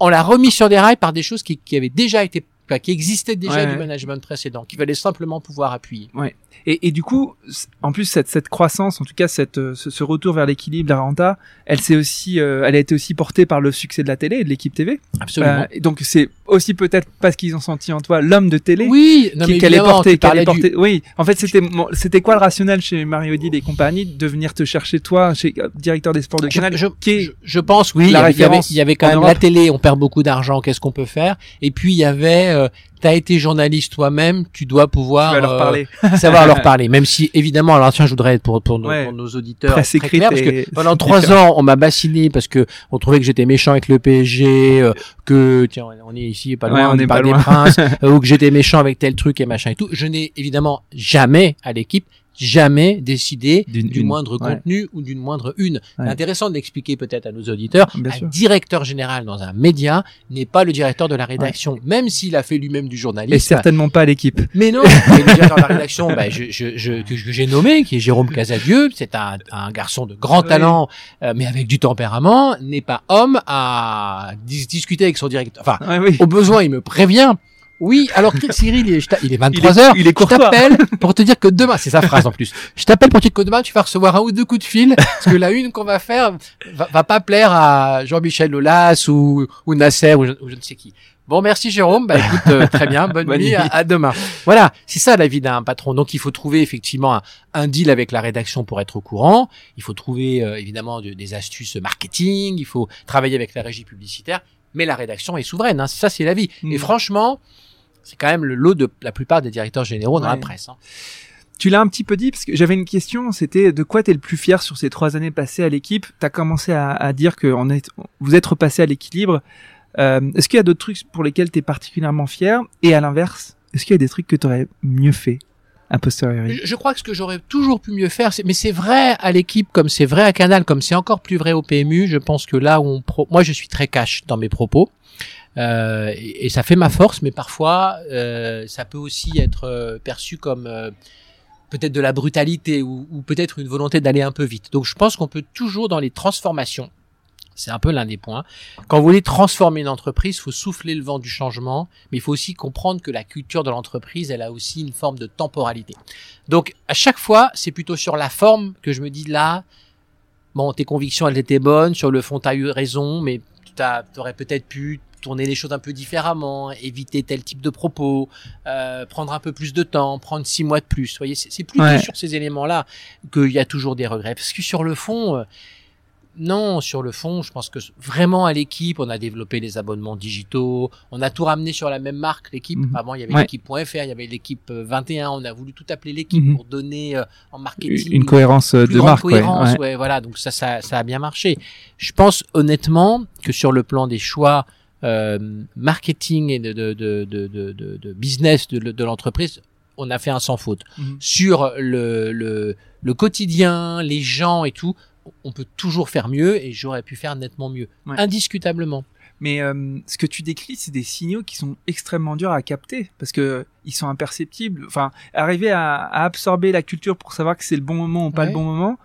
on, l'a remis sur des rails par des choses qui, qui avaient déjà été, qui existaient déjà du management précédent, qu'il fallait simplement pouvoir appuyer. Ouais. Et, et, du coup, en plus cette, cette croissance, en tout cas cette, euh, ce, ce retour vers l'équilibre, la renta, elle s'est aussi, euh, elle a été aussi portée par le succès de la télé et de l'équipe TV. Absolument. Euh, donc c'est aussi peut-être parce qu'ils ont senti en toi l'homme de télé. Oui, non, qu'elle est portée, qu'elle est portée. Oui, en fait c'était c'était quoi le rationnel chez Mario Odile et compagnie de venir te chercher toi, chez directeur des sports de Canal, je, je, je, pense oui, il y, avait, il y avait quand même la télé, on perd beaucoup d'argent, qu'est-ce qu'on peut faire? Et puis il y avait tu as été journaliste toi-même, tu dois pouvoir leur parler. savoir leur parler. Même si évidemment, alors tiens, je voudrais être pour, pour, nos, pour nos auditeurs très clair, parce que pendant trois ans, on m'a bassiné parce que on trouvait que j'étais méchant avec le PSG, euh, que tiens, on est ici pas loin, on, est pas des princes, euh, ou que j'étais méchant avec tel truc et machin et tout. Je n'ai évidemment jamais à l'équipe jamais décidé du moindre contenu ou d'une moindre une. Intéressant de l'expliquer peut-être à nos auditeurs. un directeur général dans un média n'est pas le directeur de la rédaction, même s'il a fait lui-même du journalisme. Et certainement pas l'équipe. Mais non, le directeur de la rédaction, bah, je, je, je, que, j'ai nommé, qui est Jérôme Casadieu, c'est un, un, garçon de grand talent, euh, mais avec du tempérament, n'est pas homme à discuter avec son directeur. Enfin, au besoin, il me prévient oui, alors Cyril, il est, il est 23 heures. Il est Je t'appelle pour te dire que demain, c'est sa phrase en plus. Je t'appelle pour te dire que demain, tu vas recevoir un ou deux coups de fil parce que la une qu'on va faire va, va, pas plaire à Jean-Michel Lolas ou, ou Nasser ou je, ne sais qui. Bon, merci Jérôme. Bah écoute, euh, très bien, bonne, nuit, À, demain. Voilà, c'est ça la vie d'un patron. Donc il faut trouver effectivement un, deal avec la rédaction pour être au courant. Il faut trouver euh, évidemment des astuces marketing. Il faut travailler avec la régie publicitaire. Mais la rédaction est souveraine. Hein. Ça, c'est la vie. Et mm. franchement, c'est quand même le lot de la plupart des directeurs généraux dans la presse. Hein. Tu l'as un petit peu dit parce que j'avais une question, c'était de quoi tu es le plus fier sur ces trois années passées à l'équipe? Tu as commencé à, à dire que on est, vous êtes repassé à l'équilibre. Euh, est-ce qu'il y a d'autres trucs pour lesquels tu es particulièrement fier? Et à l'inverse, est-ce qu'il y a des trucs que tu aurais mieux fait a posteriori? Je, crois que ce que j'aurais toujours pu mieux faire, mais c'est vrai à l'équipe comme c'est vrai à Canal, comme c'est encore plus vrai au PMU. Je pense que là où on moi je suis très cash dans mes propos. Euh, et, ça fait ma force, mais parfois euh, ça peut aussi être euh, perçu comme euh, peut-être de la brutalité ou, ou peut-être une volonté d'aller un peu vite. Donc je pense qu'on peut toujours dans les transformations, c'est un peu l'un des points. Quand vous voulez transformer une entreprise, il faut souffler le vent du changement, mais il faut aussi comprendre que la culture de l'entreprise, elle a aussi une forme de temporalité. Donc à chaque fois, c'est plutôt sur la forme que je me dis là, bon, tes convictions, elles étaient bonnes, sur le fond, tu as eu raison, mais tu aurais peut-être pu tourner les choses un peu différemment, éviter tel type de propos, euh, prendre un peu plus de temps, prendre six mois de plus. Vous voyez, c'est plus sur ces éléments-là qu'il y a toujours des regrets. Parce que sur le fond, euh, non, sur le fond, je pense que vraiment à l'équipe, on a développé les abonnements digitaux, on a tout ramené sur la même marque, l'équipe. Mhm. Avant, il y avait l'équipe.fr, il y avait l'équipe 21, euh, on a voulu tout appeler l'équipe mhm. pour donner euh, en marketing une cohérence de marque. Cohérence, ouais. voilà, donc ça, ça, ça a bien marché. Je pense honnêtement que sur le plan des choix marketing et de, de, de, de, de business de, l'entreprise, on a fait un sans faute. Mhm. Sur le, le, le quotidien, les gens et tout, on peut toujours faire mieux et j'aurais pu faire nettement mieux, indiscutablement. Mais euh, ce que tu décris, c'est des signaux qui sont extrêmement durs à capter parce que ils sont imperceptibles. Enfin, arriver à, absorber la culture pour savoir que c'est le bon moment ou pas le bon moment,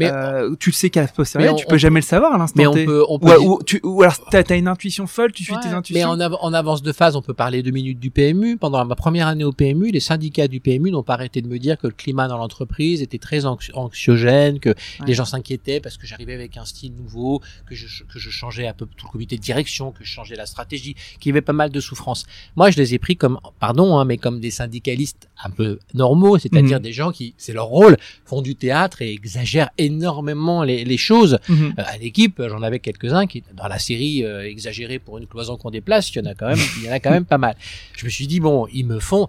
mais euh, tu le sais qu'à posteriori, tu peux jamais le savoir à l'instant Mais on peut, on peut ou, tu, ou alors t'as as une intuition folle, tu suis tes intuitions. Mais en, en, avance de phase, on peut parler deux minutes du PMU. Pendant ma première année au PMU, les syndicats du PMU n'ont pas arrêté de me dire que le climat dans l'entreprise était très anxiogène, que les gens s'inquiétaient parce que j'arrivais avec un style nouveau, que je, que je changeais un peu tout le comité de direction, que je changeais la stratégie, qu'il y avait pas mal de souffrances. Moi, je les ai pris comme, pardon, hein, mais comme des syndicalistes un peu normaux, c'est-à-dire mhm. des gens qui, c'est leur rôle, font du théâtre et exagèrent énormément les, les choses. Mhm. Euh, à l'équipe, j'en avais quelques-uns qui, dans la série euh, exagérée pour une cloison qu'on déplace, il y en a quand même, il y en a quand même pas mal. Je me suis dit bon, ils me font.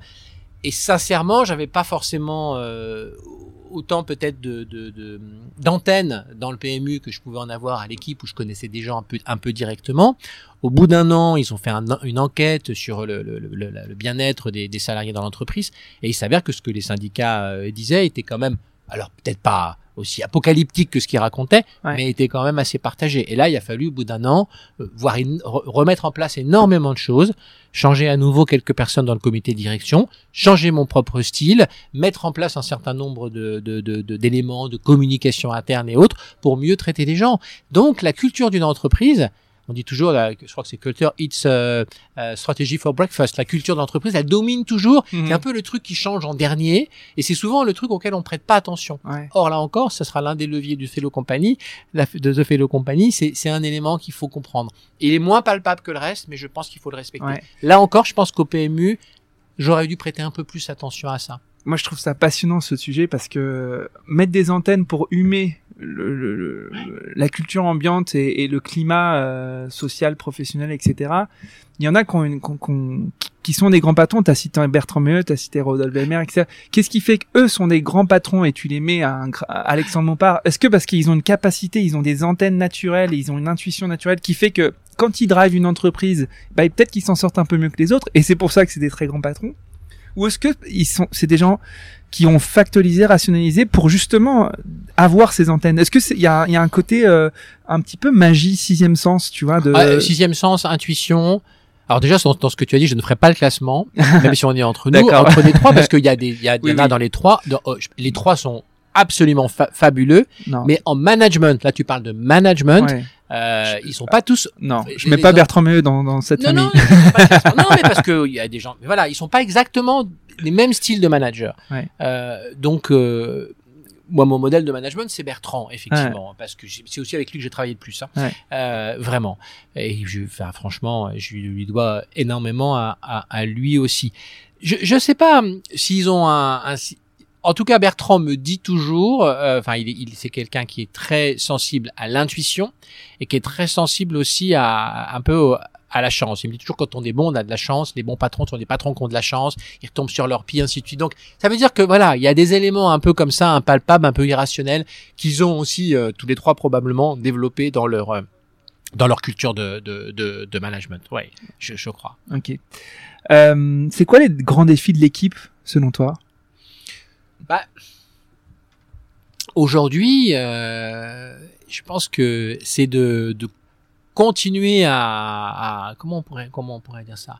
Et sincèrement, j'avais pas forcément euh, autant peut-être d'antennes dans le PMU que je pouvais en avoir à l'équipe où je connaissais des gens un peu, directement. Au bout d'un an, ils ont fait une enquête sur le, bien-être des, salariés dans l'entreprise et il s'avère que ce que les syndicats euh, disaient était quand même, alors peut-être pas aussi apocalyptique que ce qu'il racontait, mais était quand même assez partagé. Et là, il a fallu, au bout d'un an, euh, voir remettre en place énormément de choses, changer à nouveau quelques personnes dans le comité de direction, changer mon propre style, mettre en place un certain nombre de, d'éléments de, de communication interne et autres pour mieux traiter les gens. Donc, la culture d'une entreprise, on dit toujours, je crois que c'est Culture It's uh, Strategy for Breakfast. La culture d'entreprise, elle domine toujours. Mhm. C'est un peu le truc qui change en dernier, et c'est souvent le truc auquel on prête pas attention. Or là encore, ce sera l'un des leviers du Fellow Company, de The Fellow Company. C'est un élément qu'il faut comprendre. Il est moins palpable que le reste, mais je pense qu'il faut le respecter. Là encore, je pense qu'au PMU, j'aurais dû prêter un peu plus attention à ça. Moi, je trouve ça passionnant ce sujet parce que mettre des antennes pour humer le, la culture ambiante et, le climat euh, social, professionnel, etc. Il y en a qui, ont qui sont des grands patrons. T'as cité Bertrand Meut, t'as cité Rodolphe Belmer, etc. Qu'est-ce qui fait qu'eux sont des grands patrons et tu les mets à, Alexandre Montpart? Est-ce que parce qu'ils ont une capacité, ils ont des antennes naturelles, ils ont une intuition naturelle qui fait que quand ils drivent une entreprise, bah, peut-être qu'ils s'en sortent un peu mieux que les autres et c'est pour ça que c'est des très grands patrons ou est-ce que ils sont, c'est des gens qui ont factorisé, rationalisé pour justement avoir ces antennes? Est-ce que il y a, y a un côté euh, un petit peu magie, sixième sens, tu vois de... Ah, sixième sens, intuition. Alors déjà dans, ce que tu as dit, je ne ferai pas le classement, même si on est entre nous, entre les trois, parce qu'il y a des, il y, a, y en a dans les trois. Oh, les trois sont absolument fabuleux, mais en management, là tu parles de management, euh, ils sont pas tous. Non, je mets pas Bertrand Meut dans, dans cette famille. Non, non, mais parce que il y a des gens. Mais voilà, ils sont pas exactement les mêmes styles de manager. Euh, donc euh, moi, mon modèle de management, c'est Bertrand, effectivement, parce que c'est aussi avec lui que j'ai travaillé le plus, hein. euh, vraiment. Et je, enfin, franchement, je lui dois énormément à, à, à lui aussi. Je, je sais pas s'ils ont un, un, en tout cas, Bertrand me dit toujours, euh, enfin, il, il c'est quelqu'un qui est très sensible à l'intuition et qui est très sensible aussi à un peu à la chance. Il me dit toujours quand on est bon, on a de la chance. Les bons patrons sont des patrons qui ont de la chance. Ils retombent sur leurs pieds, ainsi de suite. Donc, ça veut dire que voilà, il y a des éléments un peu comme ça, impalpables, un peu irrationnels, qu'ils ont aussi euh, tous les trois probablement développés dans leur euh, dans leur culture de, de, de, de management. Ouais, je, je crois. Ok. Euh, c'est quoi les grands défis de l'équipe selon toi? Bah, aujourd'hui, euh, je pense que c'est de, de continuer à, à, comment on pourrait comment on pourrait dire ça?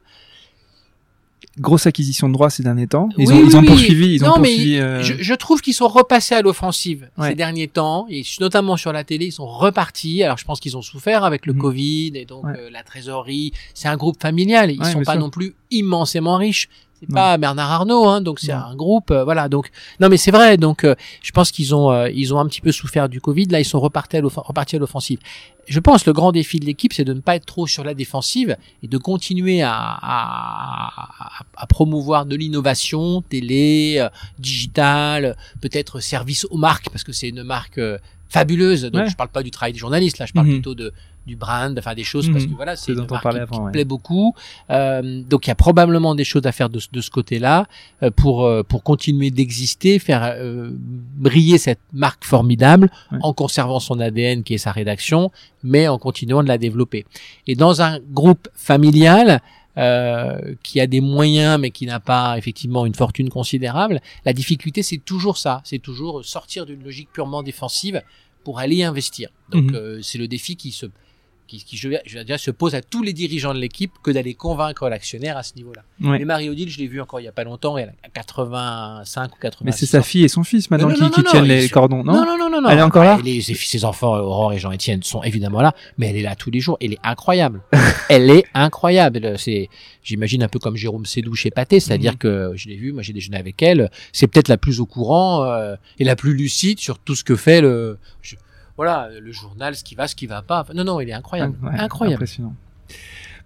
Grosse acquisition de droits ces derniers temps. Ils ont, ils ont poursuivi, ils ont poursuivi. Euh... Je, je, trouve qu'ils sont repassés à l'offensive ces derniers temps, et notamment sur la télé, ils sont repartis. Alors je pense qu'ils ont souffert avec le mhm. Covid et donc euh, la trésorerie. C'est un groupe familial, ils sont pas non plus immensément riches c'est pas Bernard Arnault, hein, donc c'est un groupe, euh, voilà. Donc non, mais c'est vrai. Donc euh, je pense qu'ils ont euh, ils ont un petit peu souffert du Covid. Là, ils sont repartis à l'offensive. Je pense le grand défi de l'équipe, c'est de ne pas être trop sur la défensive et de continuer à, à, à, promouvoir de l'innovation, télé, digital, peut-être service aux marques parce que c'est une marque fabuleuse. Donc je parle pas du travail des journalistes, là, je parle mhm. plutôt de du brand, enfin des choses parce mhm. que voilà, c'est une marque qui, qui plaît beaucoup. Euh, donc il y a probablement des choses à faire de, de ce côté-là euh, pour euh, pour continuer d'exister, faire euh, briller cette marque formidable en conservant son ADN qui est sa rédaction, mais en continuant de la développer. Et dans un groupe familial. Euh, qui a des moyens mais qui n'a pas effectivement une fortune considérable, la difficulté c'est toujours ça, c'est toujours sortir d'une logique purement défensive pour aller investir. Donc mhm. c'est le défi qui se qui, qui je, je dire, se pose à tous les dirigeants de l'équipe que d'aller convaincre l'actionnaire à ce niveau-là. Ouais. Mais Marie-Odile, je l'ai vu encore il y a pas longtemps, elle a 85 ou 86 Mais c'est sa fille et son fils maintenant qui, qui tiennent les cordons, non Non, non, non, non. Elle est encore là les, ses, ses, enfants, Aurore et Jean-Étienne, sont évidemment là, mais elle est là tous les jours. Elle est incroyable. elle est incroyable. C'est, j'imagine un peu comme Jérôme Sédou chez Pâté, c'est-à-dire mhm. que je l'ai vu, moi j'ai déjeuné avec elle. C'est peut-être la plus au courant euh, et la plus lucide sur tout ce que fait le. Je, voilà, le journal, ce qui va, ce qui va pas. non, non, il est incroyable. incroyable. Impressionnant.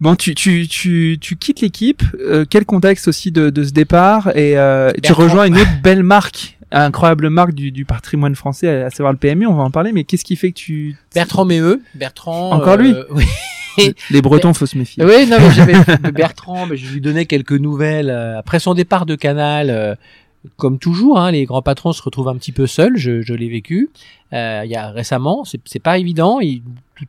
Bon, tu, tu, tu, tu quittes l'équipe. Euh, quel contexte aussi de, de ce départ Et euh, tu rejoins une autre belle marque, incroyable marque du, du patrimoine français, à savoir le PMU. On va en parler. Mais qu'est-ce qui fait que tu Bertrand Méheux, Bertrand. Encore lui. Euh, oui. Les Bretons, faut se méfier. Oui, non, mais j'avais Bertrand, mais je lui donnais quelques nouvelles après son départ de Canal comme toujours, hein, les grands patrons se retrouvent un petit peu seuls, je, je l'ai vécu. Euh, il y a récemment. C'est pas évident. Il,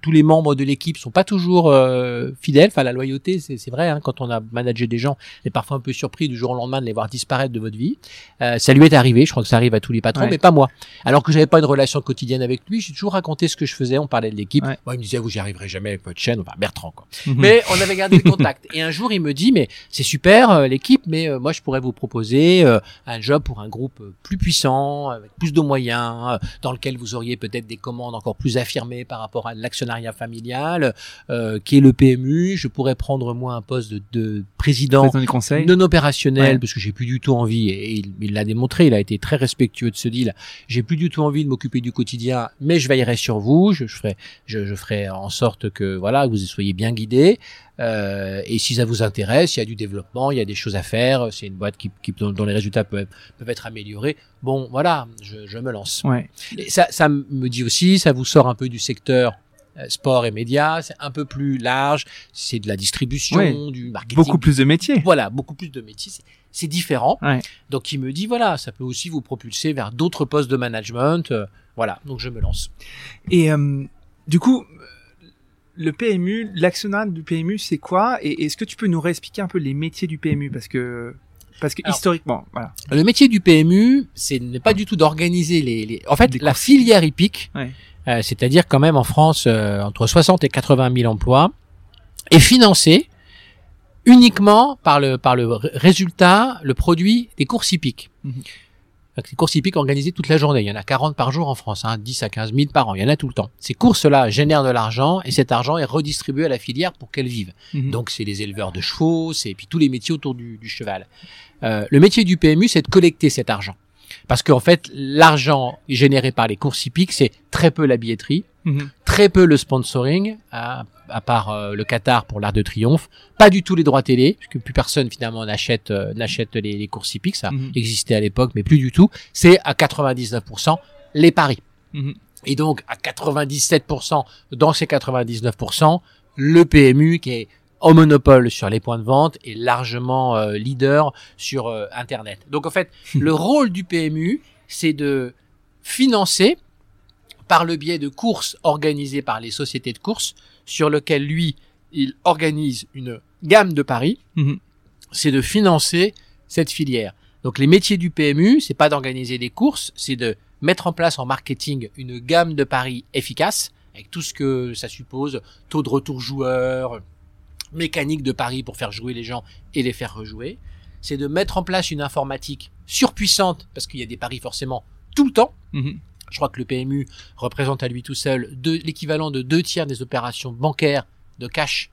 tous les membres de l'équipe sont pas toujours euh, fidèles. Enfin, la loyauté, c'est vrai. Hein, quand on a managé des gens, on est parfois un peu surpris du jour au lendemain de les voir disparaître de votre vie. Euh, ça lui est arrivé. Je crois que ça arrive à tous les patrons, mais pas moi. Alors que j'avais pas une relation quotidienne avec lui, j'ai toujours raconté ce que je faisais. On parlait de l'équipe. il me disait, vous j'y arriverai jamais avec votre chaîne. Enfin, Bertrand, quoi. Mhm. Mais on avait gardé le contact. Et un jour, il me dit, mais c'est super l'équipe, mais moi, je pourrais vous proposer un job pour un groupe plus puissant, avec plus de moyens, dans lequel vous auriez peut-être des commandes encore plus affirmées par rapport à l'actionnariat familial, euh, qui est le PMU. Je pourrais prendre moi un poste de, de président, du conseil. non opérationnel, parce que j'ai plus du tout envie, et il l'a démontré, il a été très respectueux de ce deal. J'ai plus du tout envie de m'occuper du quotidien, mais je veillerai sur vous, je, ferai, je, je ferai en sorte que voilà, vous soyez bien guidés. Euh, et si ça vous intéresse, il y a du développement, il y a des choses à faire. C'est une boîte qui, qui dont, les résultats peuvent, peuvent, être améliorés. Bon, voilà, je, je me lance. Ouais. Et ça, ça me dit aussi, ça vous sort un peu du secteur euh, sport et médias, c'est un peu plus large, c'est de la distribution, du marketing. Beaucoup plus de métiers. Voilà, beaucoup plus de métiers, c'est différent. Ouais. Donc il me dit, voilà, ça peut aussi vous propulser vers d'autres postes de management. Euh, voilà, donc je me lance. Et euh, du coup, le PMU, l'actionnat du PMU, c'est quoi Et est-ce que tu peux nous réexpliquer un peu les métiers du PMU Parce que parce que historiquement, voilà. Le métier du PMU, c'est n'est pas du tout d'organiser les, les, En fait, la filière hippique, ouais. euh, c'est-à-dire quand même en France euh, entre 60 et 80 000 emplois, est financée uniquement par le par le résultat, le produit des courses hippiques. Mm des courses hippiques organisées toute la journée. Il y en a 40 par jour en France, hein, 10 à 15 000 par an. Il y en a tout le temps. Ces courses-là génèrent de l'argent et cet argent est redistribué à la filière pour qu'elle vive. Mhm. Donc c'est les éleveurs de chevaux, c'est puis tous les métiers autour du, du cheval. Euh, le métier du PMU, c'est de collecter cet argent. Parce qu'en fait, l'argent généré par les courses hippiques, c'est très peu la billetterie, mhm. très peu le sponsoring, à, à part euh, le Qatar pour l'Art de Triomphe, pas du tout les droits télé, puisque plus personne finalement n'achète euh, n'achète les, les, courses hippiques, ça mhm. existait à l'époque, mais plus du tout. C'est à 99% les paris. Mhm. Et donc à 97% dans ces 99%, le PMU qui est au monopole sur les points de vente et largement euh, leader sur Internet. Donc en fait, le rôle du PMU, c'est de financer par le biais de courses organisées par les sociétés de courses, sur lequel lui, il organise une gamme de paris, mhm. c'est de financer cette filière. Donc les métiers du PMU, c'est pas d'organiser des courses, c'est de mettre en place en marketing une gamme de paris efficace, avec tout ce que ça suppose, taux de retour joueur, mécanique de paris pour faire jouer les gens et les faire rejouer. C'est de mettre en place une informatique surpuissante, parce qu'il y a des paris forcément tout le temps. Mhm. Je crois que le PMU représente à lui tout seul l'équivalent de deux tiers des opérations bancaires de cash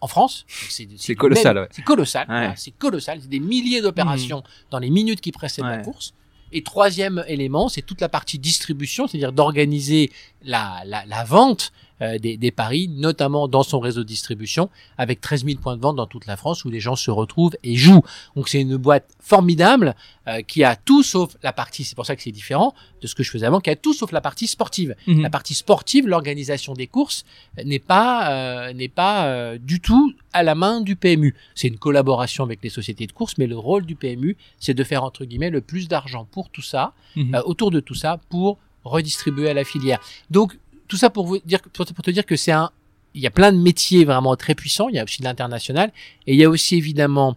en France. C'est colossal. C'est colossal. C'est colossal. C'est des milliers d'opérations mhm. dans les minutes qui précèdent la course. Et troisième élément, c'est toute la partie distribution, c'est-à-dire d'organiser la, la, la, vente des, des, paris, notamment dans son réseau de distribution, avec 13 000 points de vente dans toute la France où les gens se retrouvent et jouent. Donc c'est une boîte formidable euh, qui a tout sauf la partie, c'est pour ça que c'est différent de ce que je faisais avant, qui a tout sauf la partie sportive. Mhm. La partie sportive, l'organisation des courses n'est pas euh, n'est pas du tout à la main du PMU. C'est une collaboration avec les sociétés de courses, mais le rôle du PMU, c'est de faire entre guillemets le plus d'argent pour tout ça, mhm. autour de tout ça, pour redistribuer à la filière. Donc tout ça pour vous dire, pour te dire que c'est un, il y a plein de métiers vraiment très puissants. Il y a aussi de l'international et il y a aussi évidemment,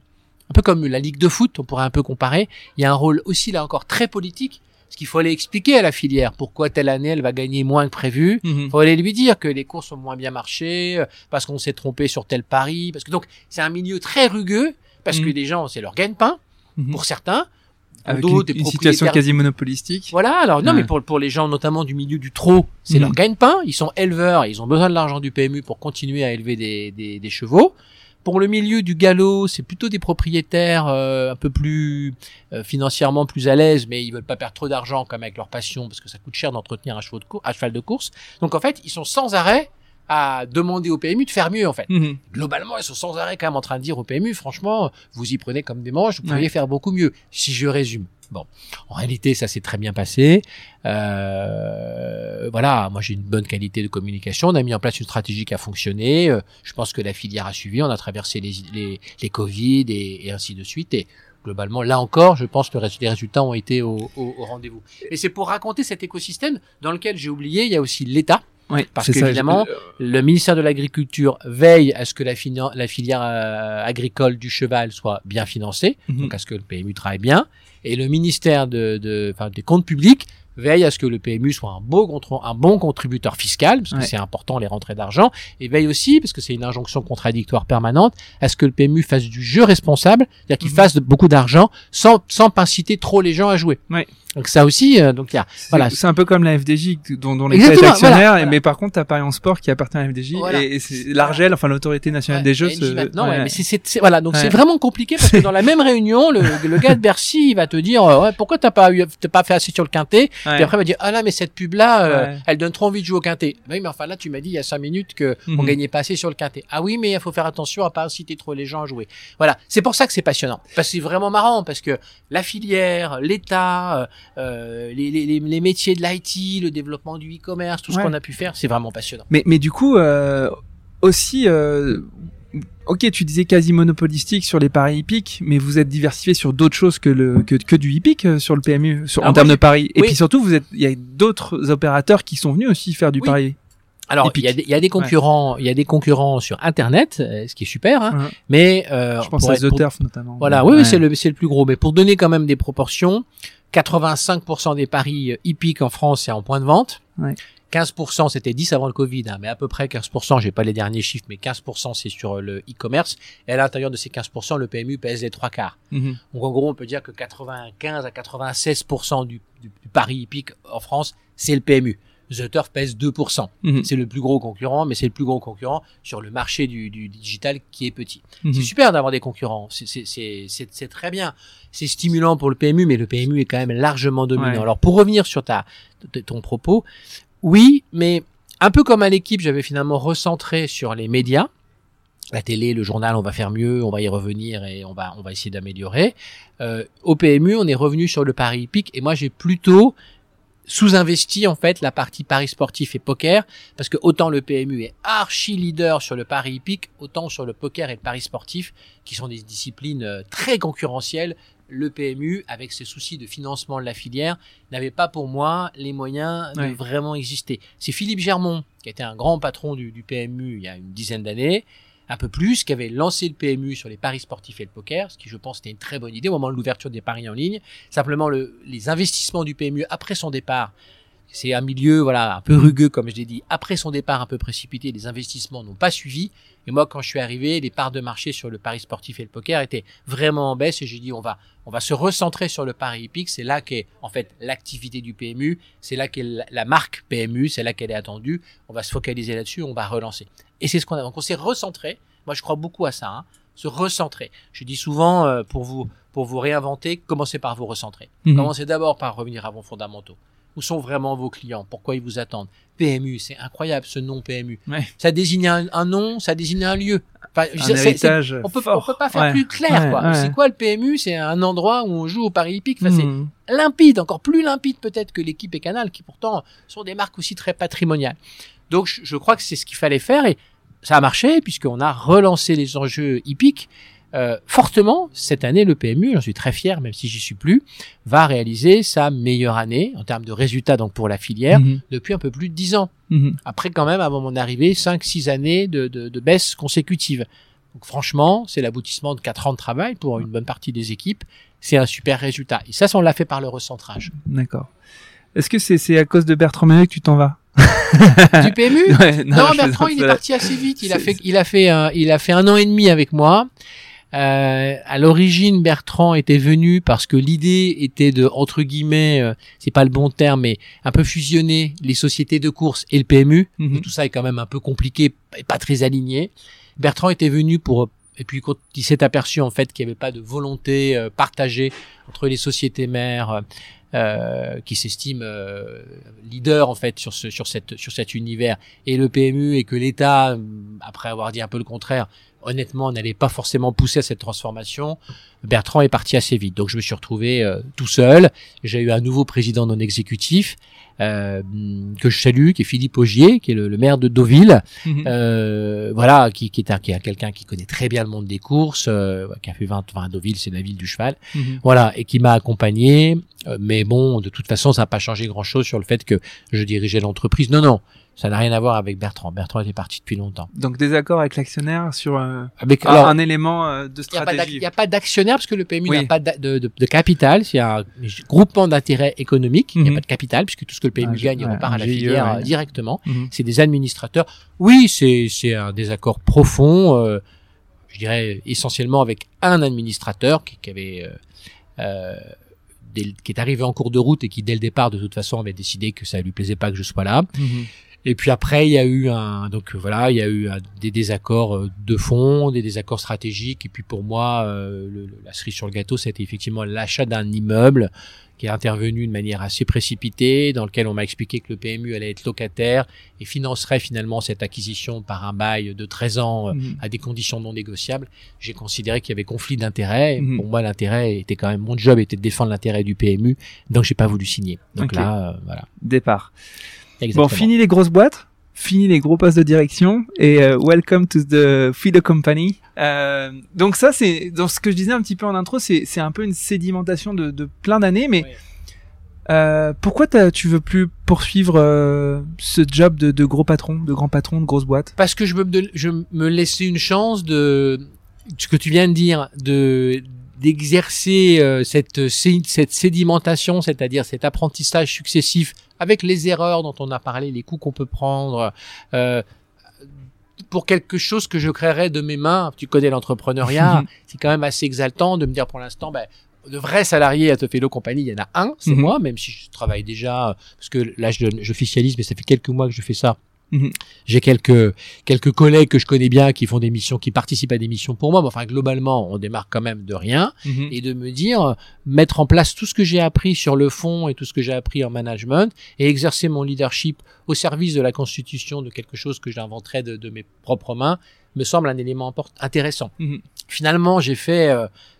un peu comme la ligue de foot, on pourrait un peu comparer. Il y a un rôle aussi là encore très politique. Parce qu'il faut aller expliquer à la filière pourquoi telle année elle va gagner moins que prévu. Il mhm. faut aller lui dire que les courses ont moins bien marché, euh, parce qu'on s'est trompé sur tel pari. Parce que donc c'est un milieu très rugueux, parce que mhm. les gens c'est leur gagne-pain mhm. pour certains. Avec une, situation quasi monopolistique. Voilà, alors non, mais pour, pour les gens notamment du milieu du trot, c'est leur mhm. gagne-pain. Ils sont éleveurs, ils ont besoin de l'argent du PMU pour continuer à élever des, des, des chevaux. Pour le milieu du galop, c'est plutôt des propriétaires euh, un peu plus euh, financièrement plus à l'aise, mais ils veulent pas perdre trop d'argent comme avec leur passion, parce que ça coûte cher d'entretenir un cheval de course. Donc en fait, ils sont sans arrêt à demander au PMU de faire mieux en fait. Mhm. Globalement, ils sont sans arrêt quand même en train de dire au PMU, franchement, vous y prenez comme des manches, vous pourriez faire beaucoup mieux. Si je résume. Bon, en réalité, ça s'est très bien passé. Euh, voilà, moi j'ai une bonne qualité de communication. On a mis en place une stratégie qui a fonctionné. Euh, je pense que la filière a suivi. On a traversé les les, les Covid et, et ainsi de suite. Et globalement, là encore, je pense que les résultats ont été au, au, au rendez-vous. Et c'est pour raconter cet écosystème dans lequel j'ai oublié, il y a aussi l'État. Oui, Parce qu'évidemment, le ministère de l'Agriculture veille à ce que la, fina- la filière euh, agricole du cheval soit bien financée, Mhm. donc à ce que le PMU travaille bien, et le ministère de, de, enfin, des comptes publics veille à ce que le PMU soit un, beau un bon contributeur fiscal, parce que Ouais. c'est important les rentrées d'argent, et veille aussi, parce que c'est une injonction contradictoire permanente, à ce que le PMU fasse du jeu responsable, c'est-à-dire qu'il Mhm. fasse beaucoup d'argent sans, sans inciter trop les gens à jouer. Ouais. Donc ça aussi, euh, donc il y a, C'est voilà. c'est un peu comme la FDJ dont, dont l'État est actionnaire, voilà, et- voilà. mais par contre t'as Paris en sport qui appartient à la FDJ Voilà. et, et c'est l'Argel, enfin l'autorité nationale Ouais, des jeux. Se- maintenant, ouais, ouais. mais c'est, c'est, c'est- voilà, donc Ouais. c'est vraiment compliqué parce que dans la même réunion, le, le gars de Bercy, il va te dire, euh, ouais, pourquoi t'as pas eu, t'as pas fait assez sur le quintet, Ouais. puis après il va dire, ah là, mais cette pub là, Ouais. elle donne trop envie de jouer au quintet. Oui, mais enfin là, tu m'as dit il y a cinq minutes que on Mhm. gagnait pas assez sur le quintet. Ah oui, mais il faut faire attention à pas inciter trop les gens à jouer. Voilà, c'est pour ça que c'est passionnant, parce que c'est vraiment marrant, parce que la filière, l'État, euh, les, les, les, les métiers de l'IT, le développement du e-commerce, tout ce qu'on a pu faire, c'est vraiment passionnant. Mais, mais du coup, euh, aussi, euh, ok, tu disais quasi monopolistique sur les paris hippiques, mais vous êtes diversifié sur d'autres choses que le que, que du hippique euh, sur le PMU, sur, en Alors moi, termes de paris. Et oui. puis surtout, vous êtes, il y a d'autres opérateurs qui sont venus aussi faire du Oui. pari. Alors, il y, a il y a des concurrents, il y a des concurrents sur Internet, euh, ce qui est super, hein, Ouais. mais euh, Je pense à être- The pour- Turf notamment. Voilà, oui, Ouais. oui, c'est le c'est le plus gros, mais pour donner quand même des proportions, 85% des paris euh, hippiques en France c'est en point de vente. Ouais. 15% c'était 10 avant le Covid, hein, mais à peu près 15%, j'ai pas les derniers chiffres, mais 15% c'est sur euh, le e-commerce. Et à l'intérieur de ces 15%, le PMU pèse les trois quarts. Mhm. Donc en gros, on peut dire que 95 à 96% du, du, du pari hippique en France, c'est le PMU. The Turf pèse 2%. Mhm. C'est le plus gros concurrent, mais c'est le plus gros concurrent sur le marché du, du digital qui est petit. Mhm. C'est super d'avoir des concurrents. C'est- très bien. C'est stimulant pour le PMU, mais le PMU est quand même largement dominant. Ouais. Alors pour revenir sur ta, ton propos, oui, mais un peu comme à l'équipe, j'avais finalement recentré sur les médias. La télé, le journal, on va faire mieux, on va y revenir et on va, on va essayer d'améliorer. Euh, au PMU, on est revenu sur le pari hippique et moi j'ai plutôt sous-investi en fait la partie paris sportif et poker parce que autant le PMU est archi leader sur le pari hippique, autant sur le poker et le pari sportif qui sont des disciplines euh, très concurrentielles. Le PMU, avec ses soucis de financement de la filière, n'avait pas pour moi les moyens de vraiment exister. C'est Philippe Germont, qui était un grand patron du, du PMU il y a une dizaine d'années, un peu plus, qui avait lancé le PMU sur les paris sportifs et le poker, ce qui je pense était une très bonne idée au moment de l'ouverture des paris en ligne. Simplement, le, les investissements du PMU après son départ, c'est un milieu voilà un peu rugueux comme je l'ai dit. Après son départ un peu précipité, les investissements n'ont pas suivi. Et moi, quand je suis arrivé, les parts de marché sur le pari sportif et le poker étaient vraiment en baisse. Et j'ai dit on va on va se recentrer sur le pari hippique. C'est là qu'est en fait l'activité du PMU. C'est là qu'est la marque PMU. C'est là qu'elle est attendue. On va se focaliser là-dessus. On va relancer. Et c'est ce qu'on a. Donc on s'est recentré. Moi, je crois beaucoup à ça. Hein, se recentrer. Je dis souvent euh, pour vous pour vous réinventer, commencez par vous recentrer. Mhm. Commencez d'abord par revenir à vos fondamentaux. Où sont vraiment vos clients? Pourquoi ils vous attendent? PMU, c'est incroyable ce nom PMU. Ouais. Ça désigne un, un nom, ça désigne un lieu. Enfin, Un héritage on peut, fort. on peut pas faire Ouais. plus clair, Ouais. C'est quoi le PMU C'est un endroit où on joue au Paris hippique. Enfin, Mhm. c'est limpide, encore plus limpide peut-être que l'équipe et Canal, qui pourtant sont des marques aussi très patrimoniales. Donc, je, je crois que c'est ce qu'il fallait faire et ça a marché puisqu'on a relancé les enjeux hippiques. Euh, fortement, cette année, le PMU, j'en suis très fier, même si j'y suis plus, va réaliser sa meilleure année en termes de résultats donc pour la filière Mhm. depuis un peu plus de 10 ans. Mhm. Après, quand même, avant mon arrivée, 5-6 années de, de, de baisse consécutive. Donc, franchement, c'est l'aboutissement de 4 ans de travail pour une bonne partie des équipes. C'est un super résultat. Et ça, on l'a fait par le recentrage. D'accord. Est-ce que c'est c'est à cause de Bertrand Menet que tu t'en vas? du PMU Ouais, Non, Bertrand, il est parti assez vite. Il a fait, il a fait, un, il a fait un an et demi avec moi. Euh, à l'origine, Bertrand était venu parce que l'idée était de, entre guillemets, euh, c'est pas le bon terme, mais un peu fusionner les sociétés de course et le PMU. Mhm. Tout ça est quand même un peu compliqué et pas très aligné. Bertrand était venu pour et puis quand il s'est aperçu en fait qu'il n'y avait pas de volonté euh, partagée entre les sociétés mères euh, qui s'estiment euh, leader en fait sur ce sur cette sur cet univers et le PMU et que l'État euh, après avoir dit un peu le contraire honnêtement n'allait pas forcément pousser à cette transformation, Bertrand est parti assez vite. Donc je me suis retrouvé euh, tout seul. J'ai eu un nouveau président non exécutif euh, que je salue, qui est Philippe Augier, qui est le, maire de Deauville. Mhm. euh, voilà, qui, qui est, qui est quelqu'un qui connaît très bien le monde des courses, euh, qui a fait 20, 20 Deauville, c'est la ville du cheval. Mhm. Voilà, et qui m'a accompagné. mais bon, de toute façon, ça n'a pas changé grand-chose sur le fait que je dirigeais l'entreprise. Non, non. Ça n'a rien à voir avec Bertrand. Bertrand était parti depuis longtemps. Donc désaccord avec l'actionnaire sur euh, avec, alors, un, élément euh, de stratégie. Il n'y a pas d'actionnaire parce que le PMU n'a pas de, de, de, capital. C'est un groupement d'intérêts économiques. Il n'y a mhm. pas de capital puisque tout ce que le PMU gagne repart à la filière directement. Mhm. C'est des administrateurs. Oui, c'est un désaccord profond. Euh, je dirais essentiellement avec un administrateur qui, qui avait euh, qui est arrivé en cours de route et qui dès le départ de toute façon avait décidé que ça lui plaisait pas que je sois là. Mhm. Et puis après, il y a eu un, donc voilà, il y a eu des désaccords euh, de fond, des désaccords stratégiques. Et puis pour moi, euh, le, la cerise sur le gâteau, c'était effectivement l'achat d'un immeuble qui est intervenu de manière assez précipitée, dans lequel on m'a expliqué que le PMU allait être locataire et financerait finalement cette acquisition par un bail de 13 ans euh, mhm. à des conditions non négociables. J'ai considéré qu'il y avait conflit d'intérêts. Mhm. Pour moi, l'intérêt était quand même, mon job était de défendre l'intérêt du PMU, donc j'ai pas voulu signer. Donc là, voilà. Départ. Bon, fini les grosses boîtes, fini les gros postes de direction et euh, welcome to the feeder company. Euh, donc ça, c'est dans ce que je disais un petit peu en intro, c'est c'est un peu une sédimentation de, de plein d'années, mais euh, pourquoi tu veux plus poursuivre ce job de, de, gros patron, de grand patron, de grosse boîte Parce que je me, je me laissais une chance de ce que tu viens de dire, de d'exercer euh, cette, cette sédimentation, c'est-à-dire cet apprentissage successif avec les erreurs dont on a parlé, les coups qu'on peut prendre, euh, pour quelque chose que je créerais de mes mains. Tu connais l'entrepreneuriat, c'est quand même assez exaltant de me dire pour l'instant, ben, de vrais salariés à Tefelo Compagnie, il y en a un, c'est mhm. moi, même si je travaille déjà, parce que là je, je officialise, mais ça fait quelques mois que je fais ça Mhm. J'ai quelques quelques collègues que je connais bien qui font des missions, qui participent à des missions pour moi. Mais enfin, globalement, on démarre quand même de rien mhm. et de me dire mettre en place tout ce que j'ai appris sur le fond et tout ce que j'ai appris en management et exercer mon leadership au service de la constitution de quelque chose que j'inventerai de, de, mes propres mains me semble un élément intéressant. Mhm. Finalement, j'ai fait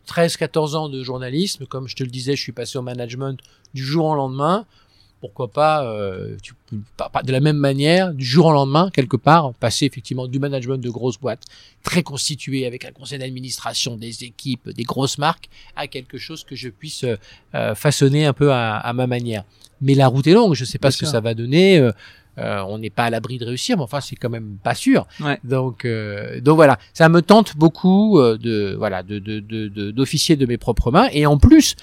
13-14 euh, ans de journalisme. Comme je te le disais, je suis passé au management du jour au lendemain pourquoi pas, euh, tu, pas, de la même manière, du jour au lendemain, quelque part, passer effectivement du management de grosses boîtes, très constitué avec un conseil d'administration, des équipes, des grosses marques, à quelque chose que je puisse euh, façonner un peu à, ma manière. Mais la route est longue, je ne sais pas ce que ça va donner. Euh, euh, on n'est pas à l'abri de réussir, mais enfin c'est quand même pas sûr. Donc euh, donc voilà, ça me tente beaucoup euh, de voilà de d'officier de, de, de mes propres mains et en plus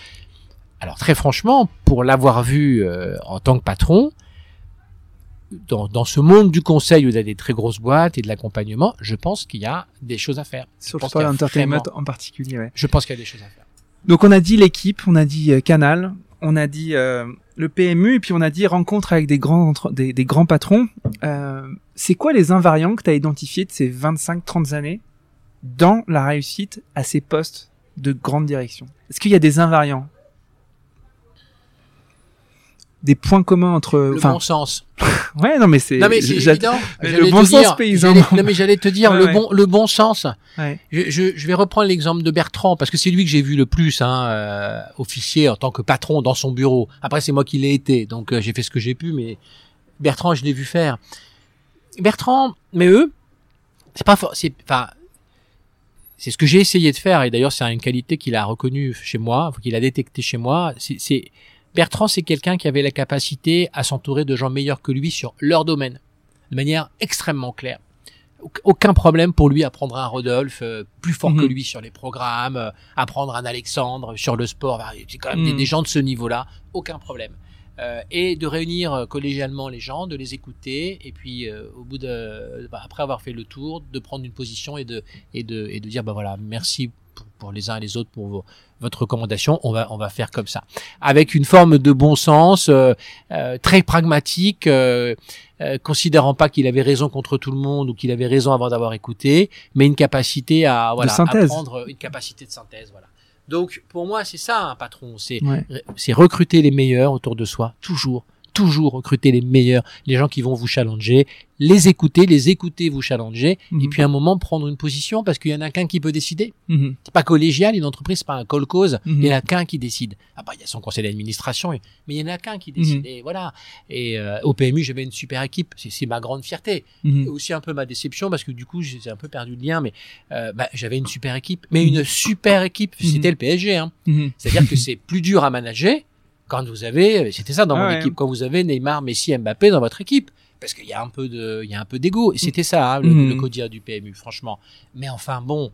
alors très franchement, pour l'avoir vu euh, en tant que patron, dans, dans, ce monde du conseil où il y a des très grosses boîtes et de l'accompagnement, je pense qu'il y a des choses à faire. Sur le sport entertainment en particulier, ouais. Je pense qu'il y a des choses à faire. Donc on a dit l'équipe, on a dit euh, Canal, on a dit euh, le PMU et puis on a dit rencontre avec des grands des, des grands patrons. c'est quoi les invariants que tu as identifiés de ces 25-30 années dans la réussite à ces postes de grande direction? Est-ce qu'il y a des invariants? Des points communs entre le bon sens. ouais, non mais c'est Non mais c'est évident. Le bon sens paysan. Non mais j'allais te dire le bon le bon sens. Ouais. Je, je, je, vais reprendre l'exemple de Bertrand parce que c'est lui que j'ai vu le plus hein, euh, officier en tant que patron dans son bureau. Après c'est moi qui l'ai été, donc euh, j'ai fait ce que j'ai pu mais Bertrand, je l'ai vu faire. Bertrand, mais eux, c'est pas c'est enfin c'est ce que j'ai essayé de faire et d'ailleurs c'est une qualité qu'il a reconnue chez moi, qu'il a détecté chez moi, c'est Bertrand, c'est quelqu'un qui avait la capacité à s'entourer de gens meilleurs que lui sur leur domaine, de manière extrêmement claire. Aucun problème pour lui à prendre un Rodolphe euh, plus fort que mhm. lui sur les programmes, euh, à prendre un Alexandre sur le sport. C'est quand même des, mhm. gens de ce niveau-là. Aucun problème. Euh, et de réunir collégialement les gens, de les écouter, et puis au bout de, bah, après avoir fait le tour, de prendre une position et de et de et de dire bah voilà merci pour, les uns et les autres pour votre recommandation, on va on va faire comme ça, avec une forme de bon sens euh, euh, très pragmatique, euh, considérant pas qu'il avait raison contre tout le monde ou qu'il avait raison avant d'avoir écouté, mais une capacité à voilà à prendre une capacité de synthèse, voilà. Donc pour moi c'est ça un patron, c'est c'est recruter les meilleurs autour de soi toujours toujours recruter les meilleurs, les gens qui vont vous challenger, les écouter, les écouter vous challenger, et puis à un moment prendre une position parce qu'il y en a qu'un qui peut décider. C'est pas collégial, une entreprise, c'est pas un call cause, il y en a qu'un qui décide. Ah bah il y a son conseil d'administration, mais il y en a qu'un qui décide. Et voilà. Et euh, au PMU, j'avais une super équipe, c'est ma grande fierté. Et aussi un peu ma déception parce que du coup j'ai un peu perdu le lien, mais euh, bah, j'avais une super équipe, mais une super équipe, c'était le PSG. Hein. C'est-à-dire que c'est plus dur à manager quand vous avez, c'était ça dans mon équipe, quand vous avez Neymar, Messi, Mbappé dans votre équipe parce qu'il y a un peu de, il y a un peu d'ego. Et c'était ça, hein, le, mmh. le codir du PMU, franchement. Mais enfin, bon,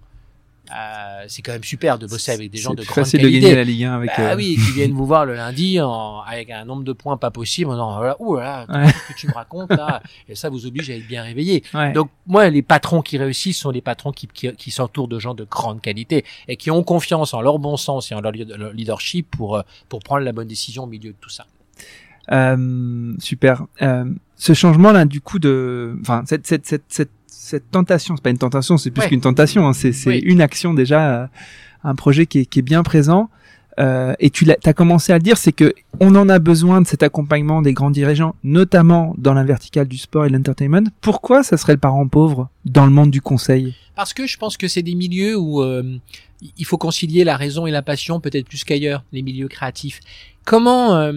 euh, c'est quand même super de bosser avec des gens de grande facile qualité. de gagner la Ligue 1 avec. Bah euh... oui, qui viennent vous voir le lundi en, avec un nombre de points pas possible. Non, voilà, ouh là, ouais. ce que tu me racontes là, et ça vous oblige à être bien réveillé. Ouais. Donc moi, les patrons qui réussissent sont les patrons qui, qui, qui s'entourent de gens de grande qualité et qui ont confiance en leur bon sens et en leur, leur leadership pour euh, pour prendre la bonne décision au milieu de tout ça. Euh, super. Euh, ce changement-là, du coup, de, enfin, cette, cette, cette, cette, cette tentation, c'est pas une tentation, c'est plus Ouais. qu'une tentation, hein, c'est, Oui. une action déjà, euh, un projet qui est, qui est bien présent. Euh, et tu as commencé à le dire, c'est que on en a besoin de cet accompagnement des grands dirigeants, notamment dans la verticale du sport et de l'entertainment. Pourquoi ça serait le parent pauvre dans le monde du conseil? Parce que je pense que c'est des milieux où euh, il faut concilier la raison et la passion peut-être plus qu'ailleurs, les milieux créatifs. Comment, euh,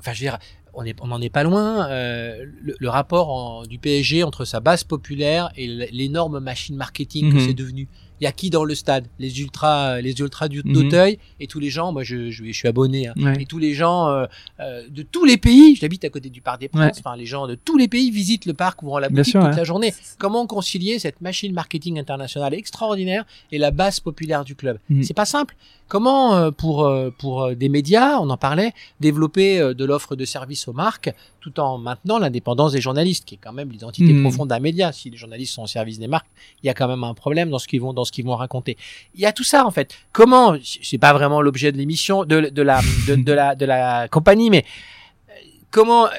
enfin, je veux dire, on est, on n'en est pas loin. euh, le, le rapport en- du PSG entre sa base populaire et l'énorme machine marketing que Mhm. c'est devenu. Il y a qui dans le stade? Les ultras, les ultras du- Mhm. d'Auteuil et tous les gens. Moi, je, je, je suis abonné. hein, Ouais. et tous les gens euh, euh, de tous les pays, j'habite à côté du Parc des Princes, Ouais. enfin les gens de tous les pays visitent le parc ou vont à la boutique sûr, toute ouais. la journée. Comment concilier cette machine marketing internationale extraordinaire et la base populaire du club? Mhm. C'est pas simple. Comment euh, pour euh, pour euh, des médias, on en parlait, développer euh, de l'offre de services aux marques tout en maintenant l'indépendance des journalistes, qui est quand même l'identité Mhm. profonde d'un média. Si les journalistes sont au service des marques, il y a quand même un problème dans ce qu'ils vont dans ce qu'ils vont raconter. Il y a tout ça en fait. Comment c'est pas vraiment l'objet de l'émission de, de la de, de la de la compagnie, mais euh, comment euh,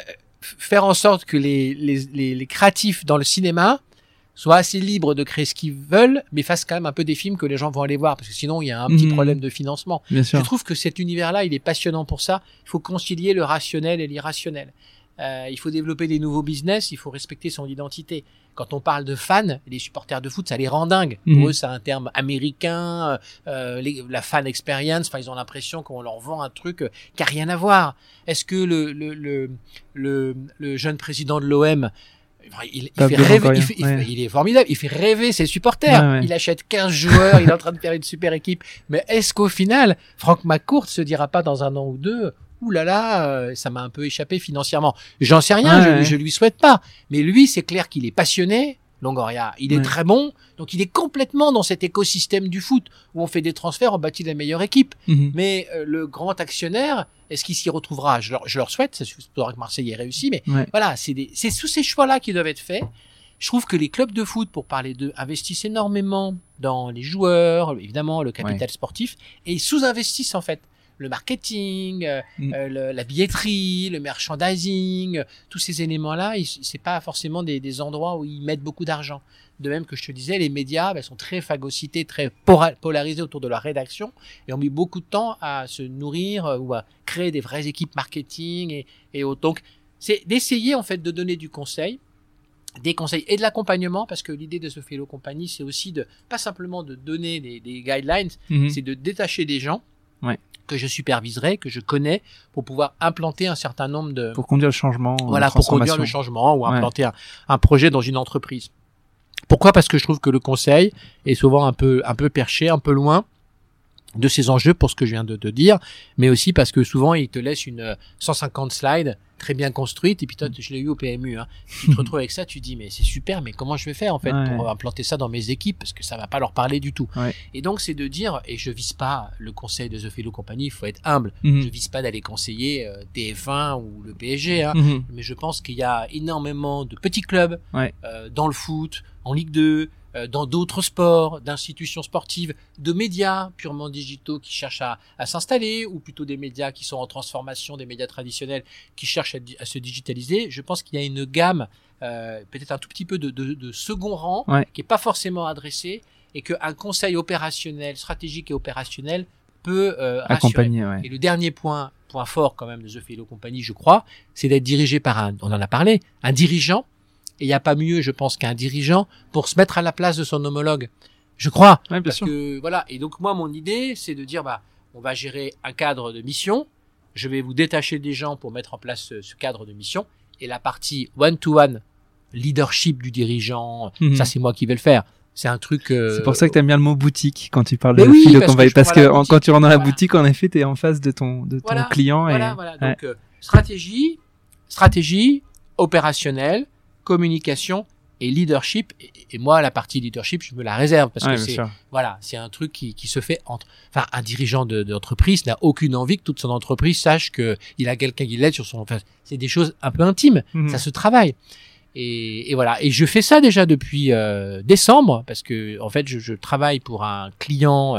faire en sorte que les, les, les, les créatifs dans le cinéma soient assez libres de créer ce qu'ils veulent, mais fassent quand même un peu des films que les gens vont aller voir, parce que sinon il y a un petit Mhm. problème de financement. Bien sûr. Je trouve que cet univers-là, il est passionnant pour ça. Il faut concilier le rationnel et l'irrationnel. Euh, il faut développer des nouveaux business, il faut respecter son identité. Quand on parle de fans, les supporters de foot, ça les rend dingues. Mhm. Pour eux, c'est un terme américain, euh, les- la fan experience. Enfin, ils ont l'impression qu'on leur vend un truc euh, qui a rien à voir. Est-ce que le, le, le, le, le jeune président de l'OM il, fait rêver, il, il fait- il est formidable, il fait rêver ses supporters. Ouais, ouais. Il achète 15 joueurs, il est en train de faire une super équipe. Mais est-ce qu'au final, Franck McCourt se dira pas dans un an ou deux, là là, euh, ça m'a un peu échappé financièrement. J'en sais rien, Ouais, je, ouais. je lui souhaite pas. Mais lui, c'est clair qu'il est passionné. Longoria, il est Ouais. très bon, donc il est complètement dans cet écosystème du foot où on fait des transferts, on bâtit la meilleure équipe. Mhm. Mais euh, le grand actionnaire, est-ce qu'il s'y retrouvera? Je leur, je leur souhaite, c'est faudra que Marseille ait réussi, mais voilà, c'est sous ces choix-là qui doivent être faits. Je trouve que les clubs de foot, pour parler d'eux, investissent énormément dans les joueurs, évidemment le capital sportif, et sous-investissent en fait le marketing, euh, Mm. euh, le- la billetterie, le merchandising, euh, tous ces éléments-là, c'est pas forcément des, des endroits où ils mettent beaucoup d'argent. De même que je te disais, les médias ben, sont très phagocytés, très polarisés autour de leur rédaction et ont mis beaucoup de temps à se nourrir euh, ou à créer des vraies équipes marketing et, et autres. Donc, c'est d'essayer en fait de donner du conseil, des conseils et de l'accompagnement parce que l'idée de ce Fellow Company, c'est aussi de pas simplement de donner des, des guidelines, Mhm. c'est de détacher des gens Ouais. Que je superviserai, que je connais, pour pouvoir implanter un certain nombre de Pour conduire le changement. voilà la pour conduire le changement ou Ouais. implanter un, un projet dans une entreprise. Pourquoi? Parce que je trouve que le conseil est souvent un peu un peu perché, un peu loin de ces enjeux pour ce que je viens de te dire, mais aussi parce que souvent il te laisse une euh, 150 slides très bien construite et puis toi je l'ai eu au PMU, hein, tu te retrouves avec ça, tu dis mais c'est super, mais comment je vais faire en fait Ouais. pour implanter ça dans mes équipes? Parce que ça va pas leur parler du tout. Ouais. Et donc c'est de dire et je vise pas le conseil de The Fellow Company, il faut être humble. Mhm. Je vise pas d'aller conseiller euh, TF1 ou le PSG, hein, Mhm. mais je pense qu'il y a énormément de petits clubs Ouais. euh, dans le foot, en Ligue 2, euh, dans d'autres sports, d'institutions sportives, de médias purement digitaux qui cherchent à, à s'installer, ou plutôt des médias qui sont en transformation, des médias traditionnels qui cherchent à, à se digitaliser. Je pense qu'il y a une gamme, euh, peut-être un tout petit peu de, de, de second rang, Ouais. qui est pas forcément adressée, et qu'un conseil opérationnel, stratégique et opérationnel peu euh, accompagner. Ouais. Et le dernier point, point fort quand même de The Philo Company, je crois, c'est d'être dirigé par un, on en a parlé, un dirigeant. Et il n'y a pas mieux, je pense, qu'un dirigeant pour se mettre à la place de son homologue. Je crois. Ouais, bien parce sûr. que voilà. Et donc moi, mon idée, c'est de dire, bah, on va gérer un cadre de mission. Je vais vous détacher des gens pour mettre en place ce, ce cadre de mission. Et la partie one-to-one, leadership du dirigeant, Mhm. ça c'est moi qui vais le faire. C'est un truc. euh, C'est pour ça que t'aimes bien le mot boutique quand tu parles Mais de oui, philo parce que compagnie. je Parce que en- quand tu rentres dans la Voilà. boutique, en effet, t'es en face de ton, de ton Voilà, client. Voilà, et... voilà. ouais. Donc, euh, stratégie, stratégie, opérationnelle, communication et leadership. Et, et moi, la partie leadership, je me la réserve parce Ouais, que c'est voilà, c'est un truc qui, qui se fait entre. Enfin, un dirigeant de- d'entreprise n'a aucune envie que toute son entreprise sache que il a quelqu'un qui l'aide sur son. Enfin, c'est des choses un peu intimes. Mhm. Ça se travaille. Et, et voilà. Et je fais ça déjà depuis euh, décembre parce que en fait, je, je travaille pour un client.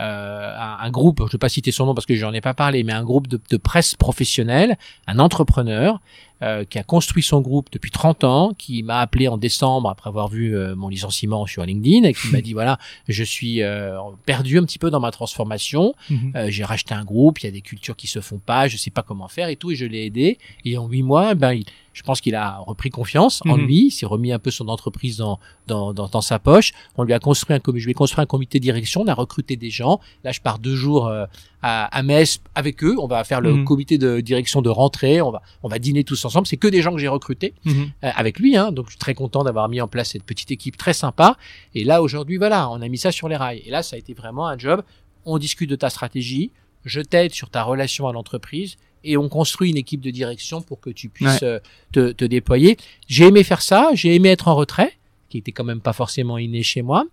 Euh, un, un groupe, je ne vais pas citer son nom parce que j'en ai pas parlé, mais un groupe de, de presse professionnelle, un entrepreneur euh, qui a construit son groupe depuis 30 ans, qui m'a appelé en décembre après avoir vu euh, mon licenciement sur LinkedIn et qui m'a dit voilà, je suis euh, perdu un petit peu dans ma transformation, euh, j'ai racheté un groupe, il y a des cultures qui se font pas, je sais pas comment faire et tout, et je l'ai aidé. Et en huit mois, ben, il- je pense qu'il a repris confiance en Mhm. lui, il s'est remis un peu son entreprise dans, dans, dans, dans sa poche. On lui a construit un je lui ai construit un comité de direction, on a recruté des gens. Là, je pars deux jours euh, à, à Metz avec eux. On va faire le Mhm. comité de direction de rentrée. On va, on va dîner tous ensemble. C'est que des gens que j'ai recrutés Mhm. euh, avec lui. Hein, donc je suis très content d'avoir mis en place cette petite équipe très sympa. Et là aujourd'hui, voilà, on a mis ça sur les rails. Et là, ça a été vraiment un job. On discute de ta stratégie, je t'aide sur ta relation à l'entreprise et on construit une équipe de direction pour que tu puisses euh, te, te déployer. J'ai aimé faire ça, j'ai aimé être en retrait, qui était quand même pas forcément inné chez moi.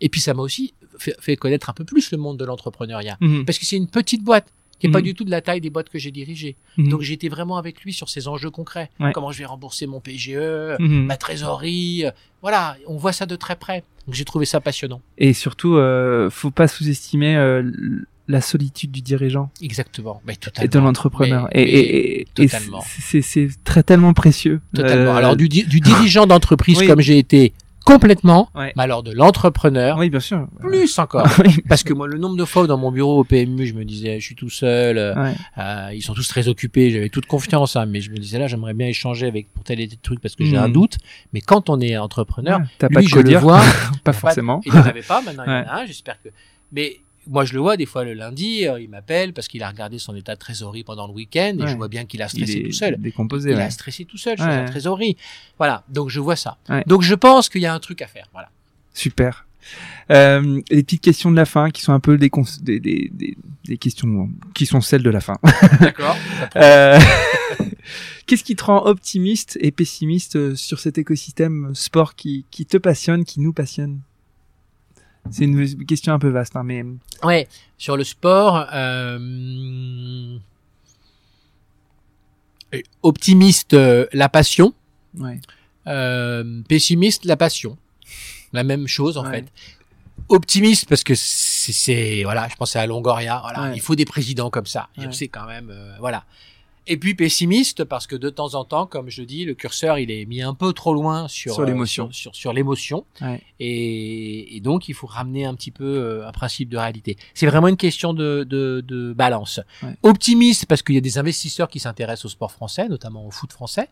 Et puis ça m'a aussi fait, fait connaître un peu plus le monde de l'entrepreneuriat. Mhm. Parce que c'est une petite boîte qui est pas Mhm. du tout de la taille des boîtes que j'ai dirigées. Mhm. Donc j'étais vraiment avec lui sur ces enjeux concrets. Ouais. Comment je vais rembourser mon PGE, Mhm. ma trésorerie. euh, Voilà, on voit ça de très près. Donc j'ai trouvé ça passionnant. Et surtout, euh, faut pas sous-estimer euh, la solitude du dirigeant Exactement. Mais et totalement. de l'entrepreneur. Et, et, et- et totalement. c'est- très tellement précieux. Totalement. Euh, Alors du, di- du dirigeant d'entreprise oui. comme j'ai été complètement, Ouais. mais alors de l'entrepreneur Oui, bien sûr. plus encore. Parce que moi, le nombre de fois où dans mon bureau au PMU, je me disais, je suis tout seul, euh, Ouais. euh, ils sont tous très occupés, j'avais toute confiance, hein, mais je me disais là, j'aimerais bien échanger avec pour tel et tel truc parce que j'ai un doute. Mais quand on est entrepreneur, Ouais, T'as lui, pas de je quoi le vois, pas forcément. Il n'en avait pas, maintenant il en a un, j'espère que. Mais moi, je le vois des fois le lundi, euh, il m'appelle parce qu'il a regardé son état de trésorerie pendant le week-end et Ouais. je vois bien qu'il a stressé tout seul. décomposé. Il ouais. a stressé tout seul sur Ouais. sa trésorerie. Voilà, donc je vois ça. Donc je pense qu'il y a un truc à faire. Voilà. Super. Euh, les petites questions de la fin qui sont un peu des, des, des, des questions qui sont celles de la fin. D'accord. Euh, Qu'est-ce qui te rend optimiste et pessimiste euh, sur cet écosystème sport qui, qui te passionne, qui nous passionne? C'est une question un peu vaste, hein, mais Ouais, sur le sport, euh, euh, optimiste, euh, la passion, ouais. euh, pessimiste, la passion. La même chose en Ouais. fait. Optimiste parce que c'est, c'est- voilà, je pense à Longoria, voilà, Ouais. il faut des présidents comme ça. Sait quand même, voilà. Et puis pessimiste parce que de temps en temps, comme je dis, le curseur il est mis un peu trop loin sur Sur euh, l'émotion. sur, sur, sur l'émotion. Ouais. Et, et donc il faut ramener un petit peu euh, un principe de réalité. C'est vraiment une question de, de, de balance. Ouais. Optimiste parce qu'il y a des investisseurs qui s'intéressent au sport français, notamment au foot français,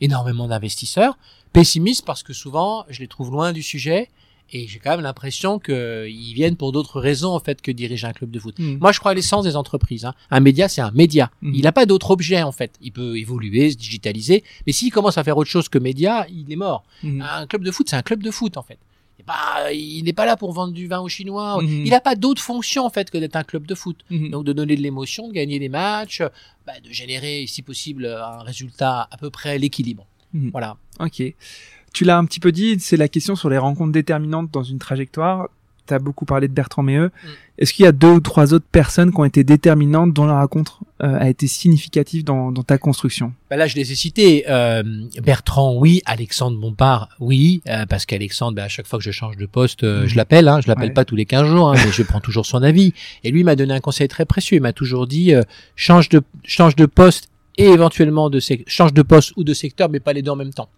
énormément d'investisseurs. Pessimiste parce que souvent je les trouve loin du sujet et j'ai quand même l'impression qu'ils viennent pour d'autres raisons en fait que diriger un club de foot. Mm. Moi, je crois à l'essence des entreprises. Hein. Un média, c'est un média. Mhm. Il n'a pas d'autre objet, en fait. Il peut évoluer, se digitaliser. Mais s'il commence à faire autre chose que média, il est mort. Mhm. Un club de foot, c'est un club de foot, en fait. Il n'est pas là pour vendre du vin aux Chinois. Il n'a pas d'autre fonction, en fait, que d'être un club de foot. Donc, de donner de l'émotion, de gagner des matchs, bah, de générer, si possible, un résultat à peu près à l'équilibre. Voilà. Ok. Tu l'as un petit peu dit, c'est la question sur les rencontres déterminantes dans une trajectoire. Tu as beaucoup parlé de Bertrand Méheux. Mm. Est-ce qu'il y a deux ou trois autres personnes qui ont été déterminantes dont la rencontre euh, a été significative dans, dans ta construction? Bah là, je les ai cités. Euh, Bertrand, oui. Alexandre Bompard, oui. euh, parce qu'Alexandre, bah, à chaque fois que je change de poste, euh, je l'appelle. Hein, je l'appelle Ouais. pas tous les 15 jours, hein, mais je prends toujours son avis. Et lui m'a donné un conseil très précieux. Il m'a toujours dit euh, change de change de poste et éventuellement de change de poste ou de secteur, mais pas les deux en même temps.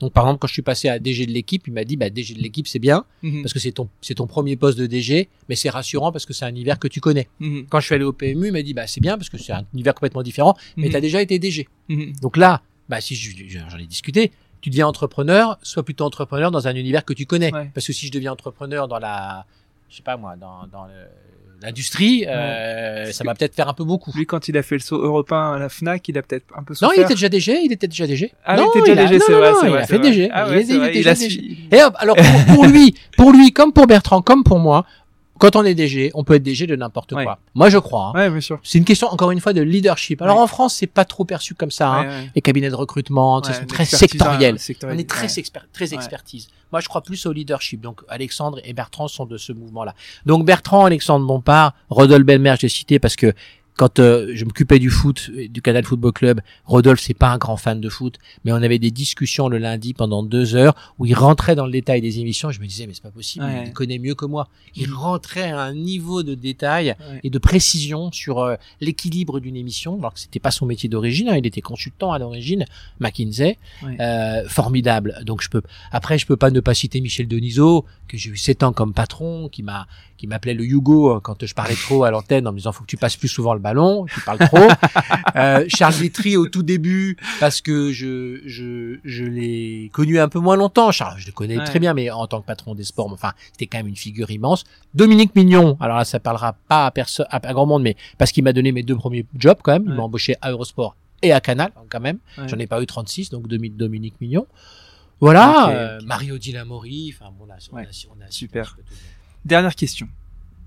Donc par exemple, quand je suis passé à DG de l'équipe, il m'a dit bah DG de l'équipe c'est bien Mhm. parce que c'est ton c'est ton premier poste de DG, mais c'est rassurant parce que c'est un univers que tu connais. Mhm. Quand je suis allé au PMU, il m'a dit bah c'est bien parce que c'est un univers complètement différent, mais Mhm. tu as déjà été DG. Mhm. Donc là, bah si je- je- j'en ai discuté, tu deviens entrepreneur, sois plutôt entrepreneur dans un univers que tu connais. Ouais. Parce que si je deviens entrepreneur dans la, je sais pas moi, dans, dans le- l'industrie, euh, Parce ça va peut-être faire un peu beaucoup. Lui, quand il a fait le saut européen à la Fnac, il a peut-être un peu Non, souffert. il était déjà DG, il était déjà DG. Ah, non, il était déjà a- DG, non, c'est non, vrai, non, c'est il vrai. a c'est fait. DG. Ah il ouais, était- il il déjà a DG. Et hop, alors pour lui, pour lui, comme pour Bertrand, comme pour moi, quand on est DG, on peut être DG de n'importe Ouais. quoi. Moi, je crois. hein. Ouais, bien sûr. C'est une question, encore une fois, de leadership. Alors Ouais. en France, c'est pas trop perçu comme ça. hein. Les cabinets de recrutement, sont très sectoriels. hein, sectoriel. On est très, exper- expertise. Moi, je crois plus au leadership. Donc, Alexandre et Bertrand sont de ce mouvement-là. Donc, Bertrand, Alexandre Bompard, Rodolphe Belmer, j'ai cité parce que quand euh, je m'occupais du foot, euh, du Canal Football Club, Rodolphe, c'est pas un grand fan de foot, mais on avait des discussions le lundi pendant deux heures où il rentrait dans le détail des émissions. Je me disais, mais c'est pas possible, Ouais. il connaît mieux que moi. Il rentrait à un niveau de détail Ouais. et de précision sur euh, l'équilibre d'une émission, alors que c'était pas son métier d'origine, hein, il était consultant à l'origine, McKinsey, Ouais. euh, formidable. Donc je peux, après je peux pas ne pas citer Michel Denisot, que j'ai eu sept ans comme patron, qui m'a, qui m'appelait le Hugo euh, quand je parlais trop à l'antenne en me disant faut que tu passes plus souvent le ballon, tu parles trop. euh, Charles Détry au tout début parce que je, je, je l'ai connu un peu moins longtemps. Charles, je le connais Ouais. très bien, mais en tant que patron des sports, enfin c'était quand même une figure immense. Dominique Mignon, alors là ça parlera pas à personne, à, à grand monde, mais parce qu'il m'a donné mes deux premiers jobs quand même. Il Ouais. m'a embauché à Eurosport et à Canal quand même. Ouais. J'en ai pas eu 36, donc Domi- Dominique Mignon. Voilà, euh. Mario Dinamori, enfin bon, là, on a, on a- Super. on a-. Dernière question.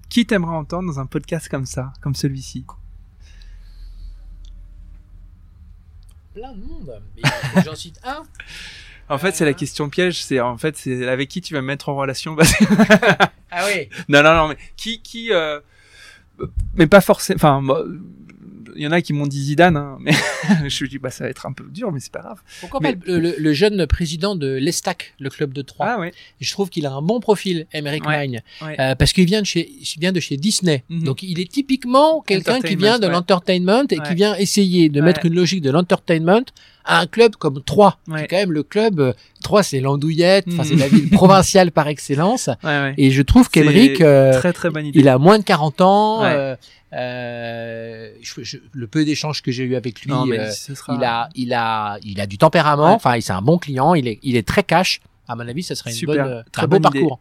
Qui t'aimerais entendre dans un podcast comme ça, comme celui-ci? Plein de monde, mais j'en cite un. En fait, c'est la question piège. C'est en fait, c'est avec qui tu vas me mettre en relation. Ah oui. non, non, non, mais qui, qui, euh, mais pas forcément. Enfin, il y en a qui m'ont dit Zidane, hein, mais je me dis bah ça va être un peu dur, mais c'est pas grave. Pourquoi Mais- pas le, jeune président de l'Estac, le club de Troyes. Ah ouais. Je trouve qu'il a un bon profil, Emmerich Ouais, ouais. euh, parce qu'il vient de chez, il vient de chez Disney. Mhm. Donc il est typiquement quelqu'un qui vient de l'entertainment et qui vient essayer de mettre une logique de l'entertainment à un club comme Troyes. Ouais. C'est quand même le club, euh, Troyes c'est l'andouillette, enfin Mhm. c'est la ville provinciale par excellence. Ouais, ouais. Et je trouve qu'Emeric, euh, Très très il a moins de 40 ans. Euh, euh, je- je- le peu d'échanges que j'ai eu avec lui, Non, euh, sera il a, il a, il a du tempérament. Enfin, c'est un bon client. Il est, il est très cash. À mon avis, ça serait une Super. bonne, Très un beau idée. parcours.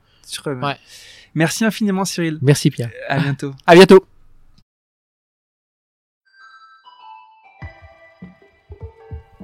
Merci infiniment, Cyril. Merci Pierre. À bientôt. À bientôt.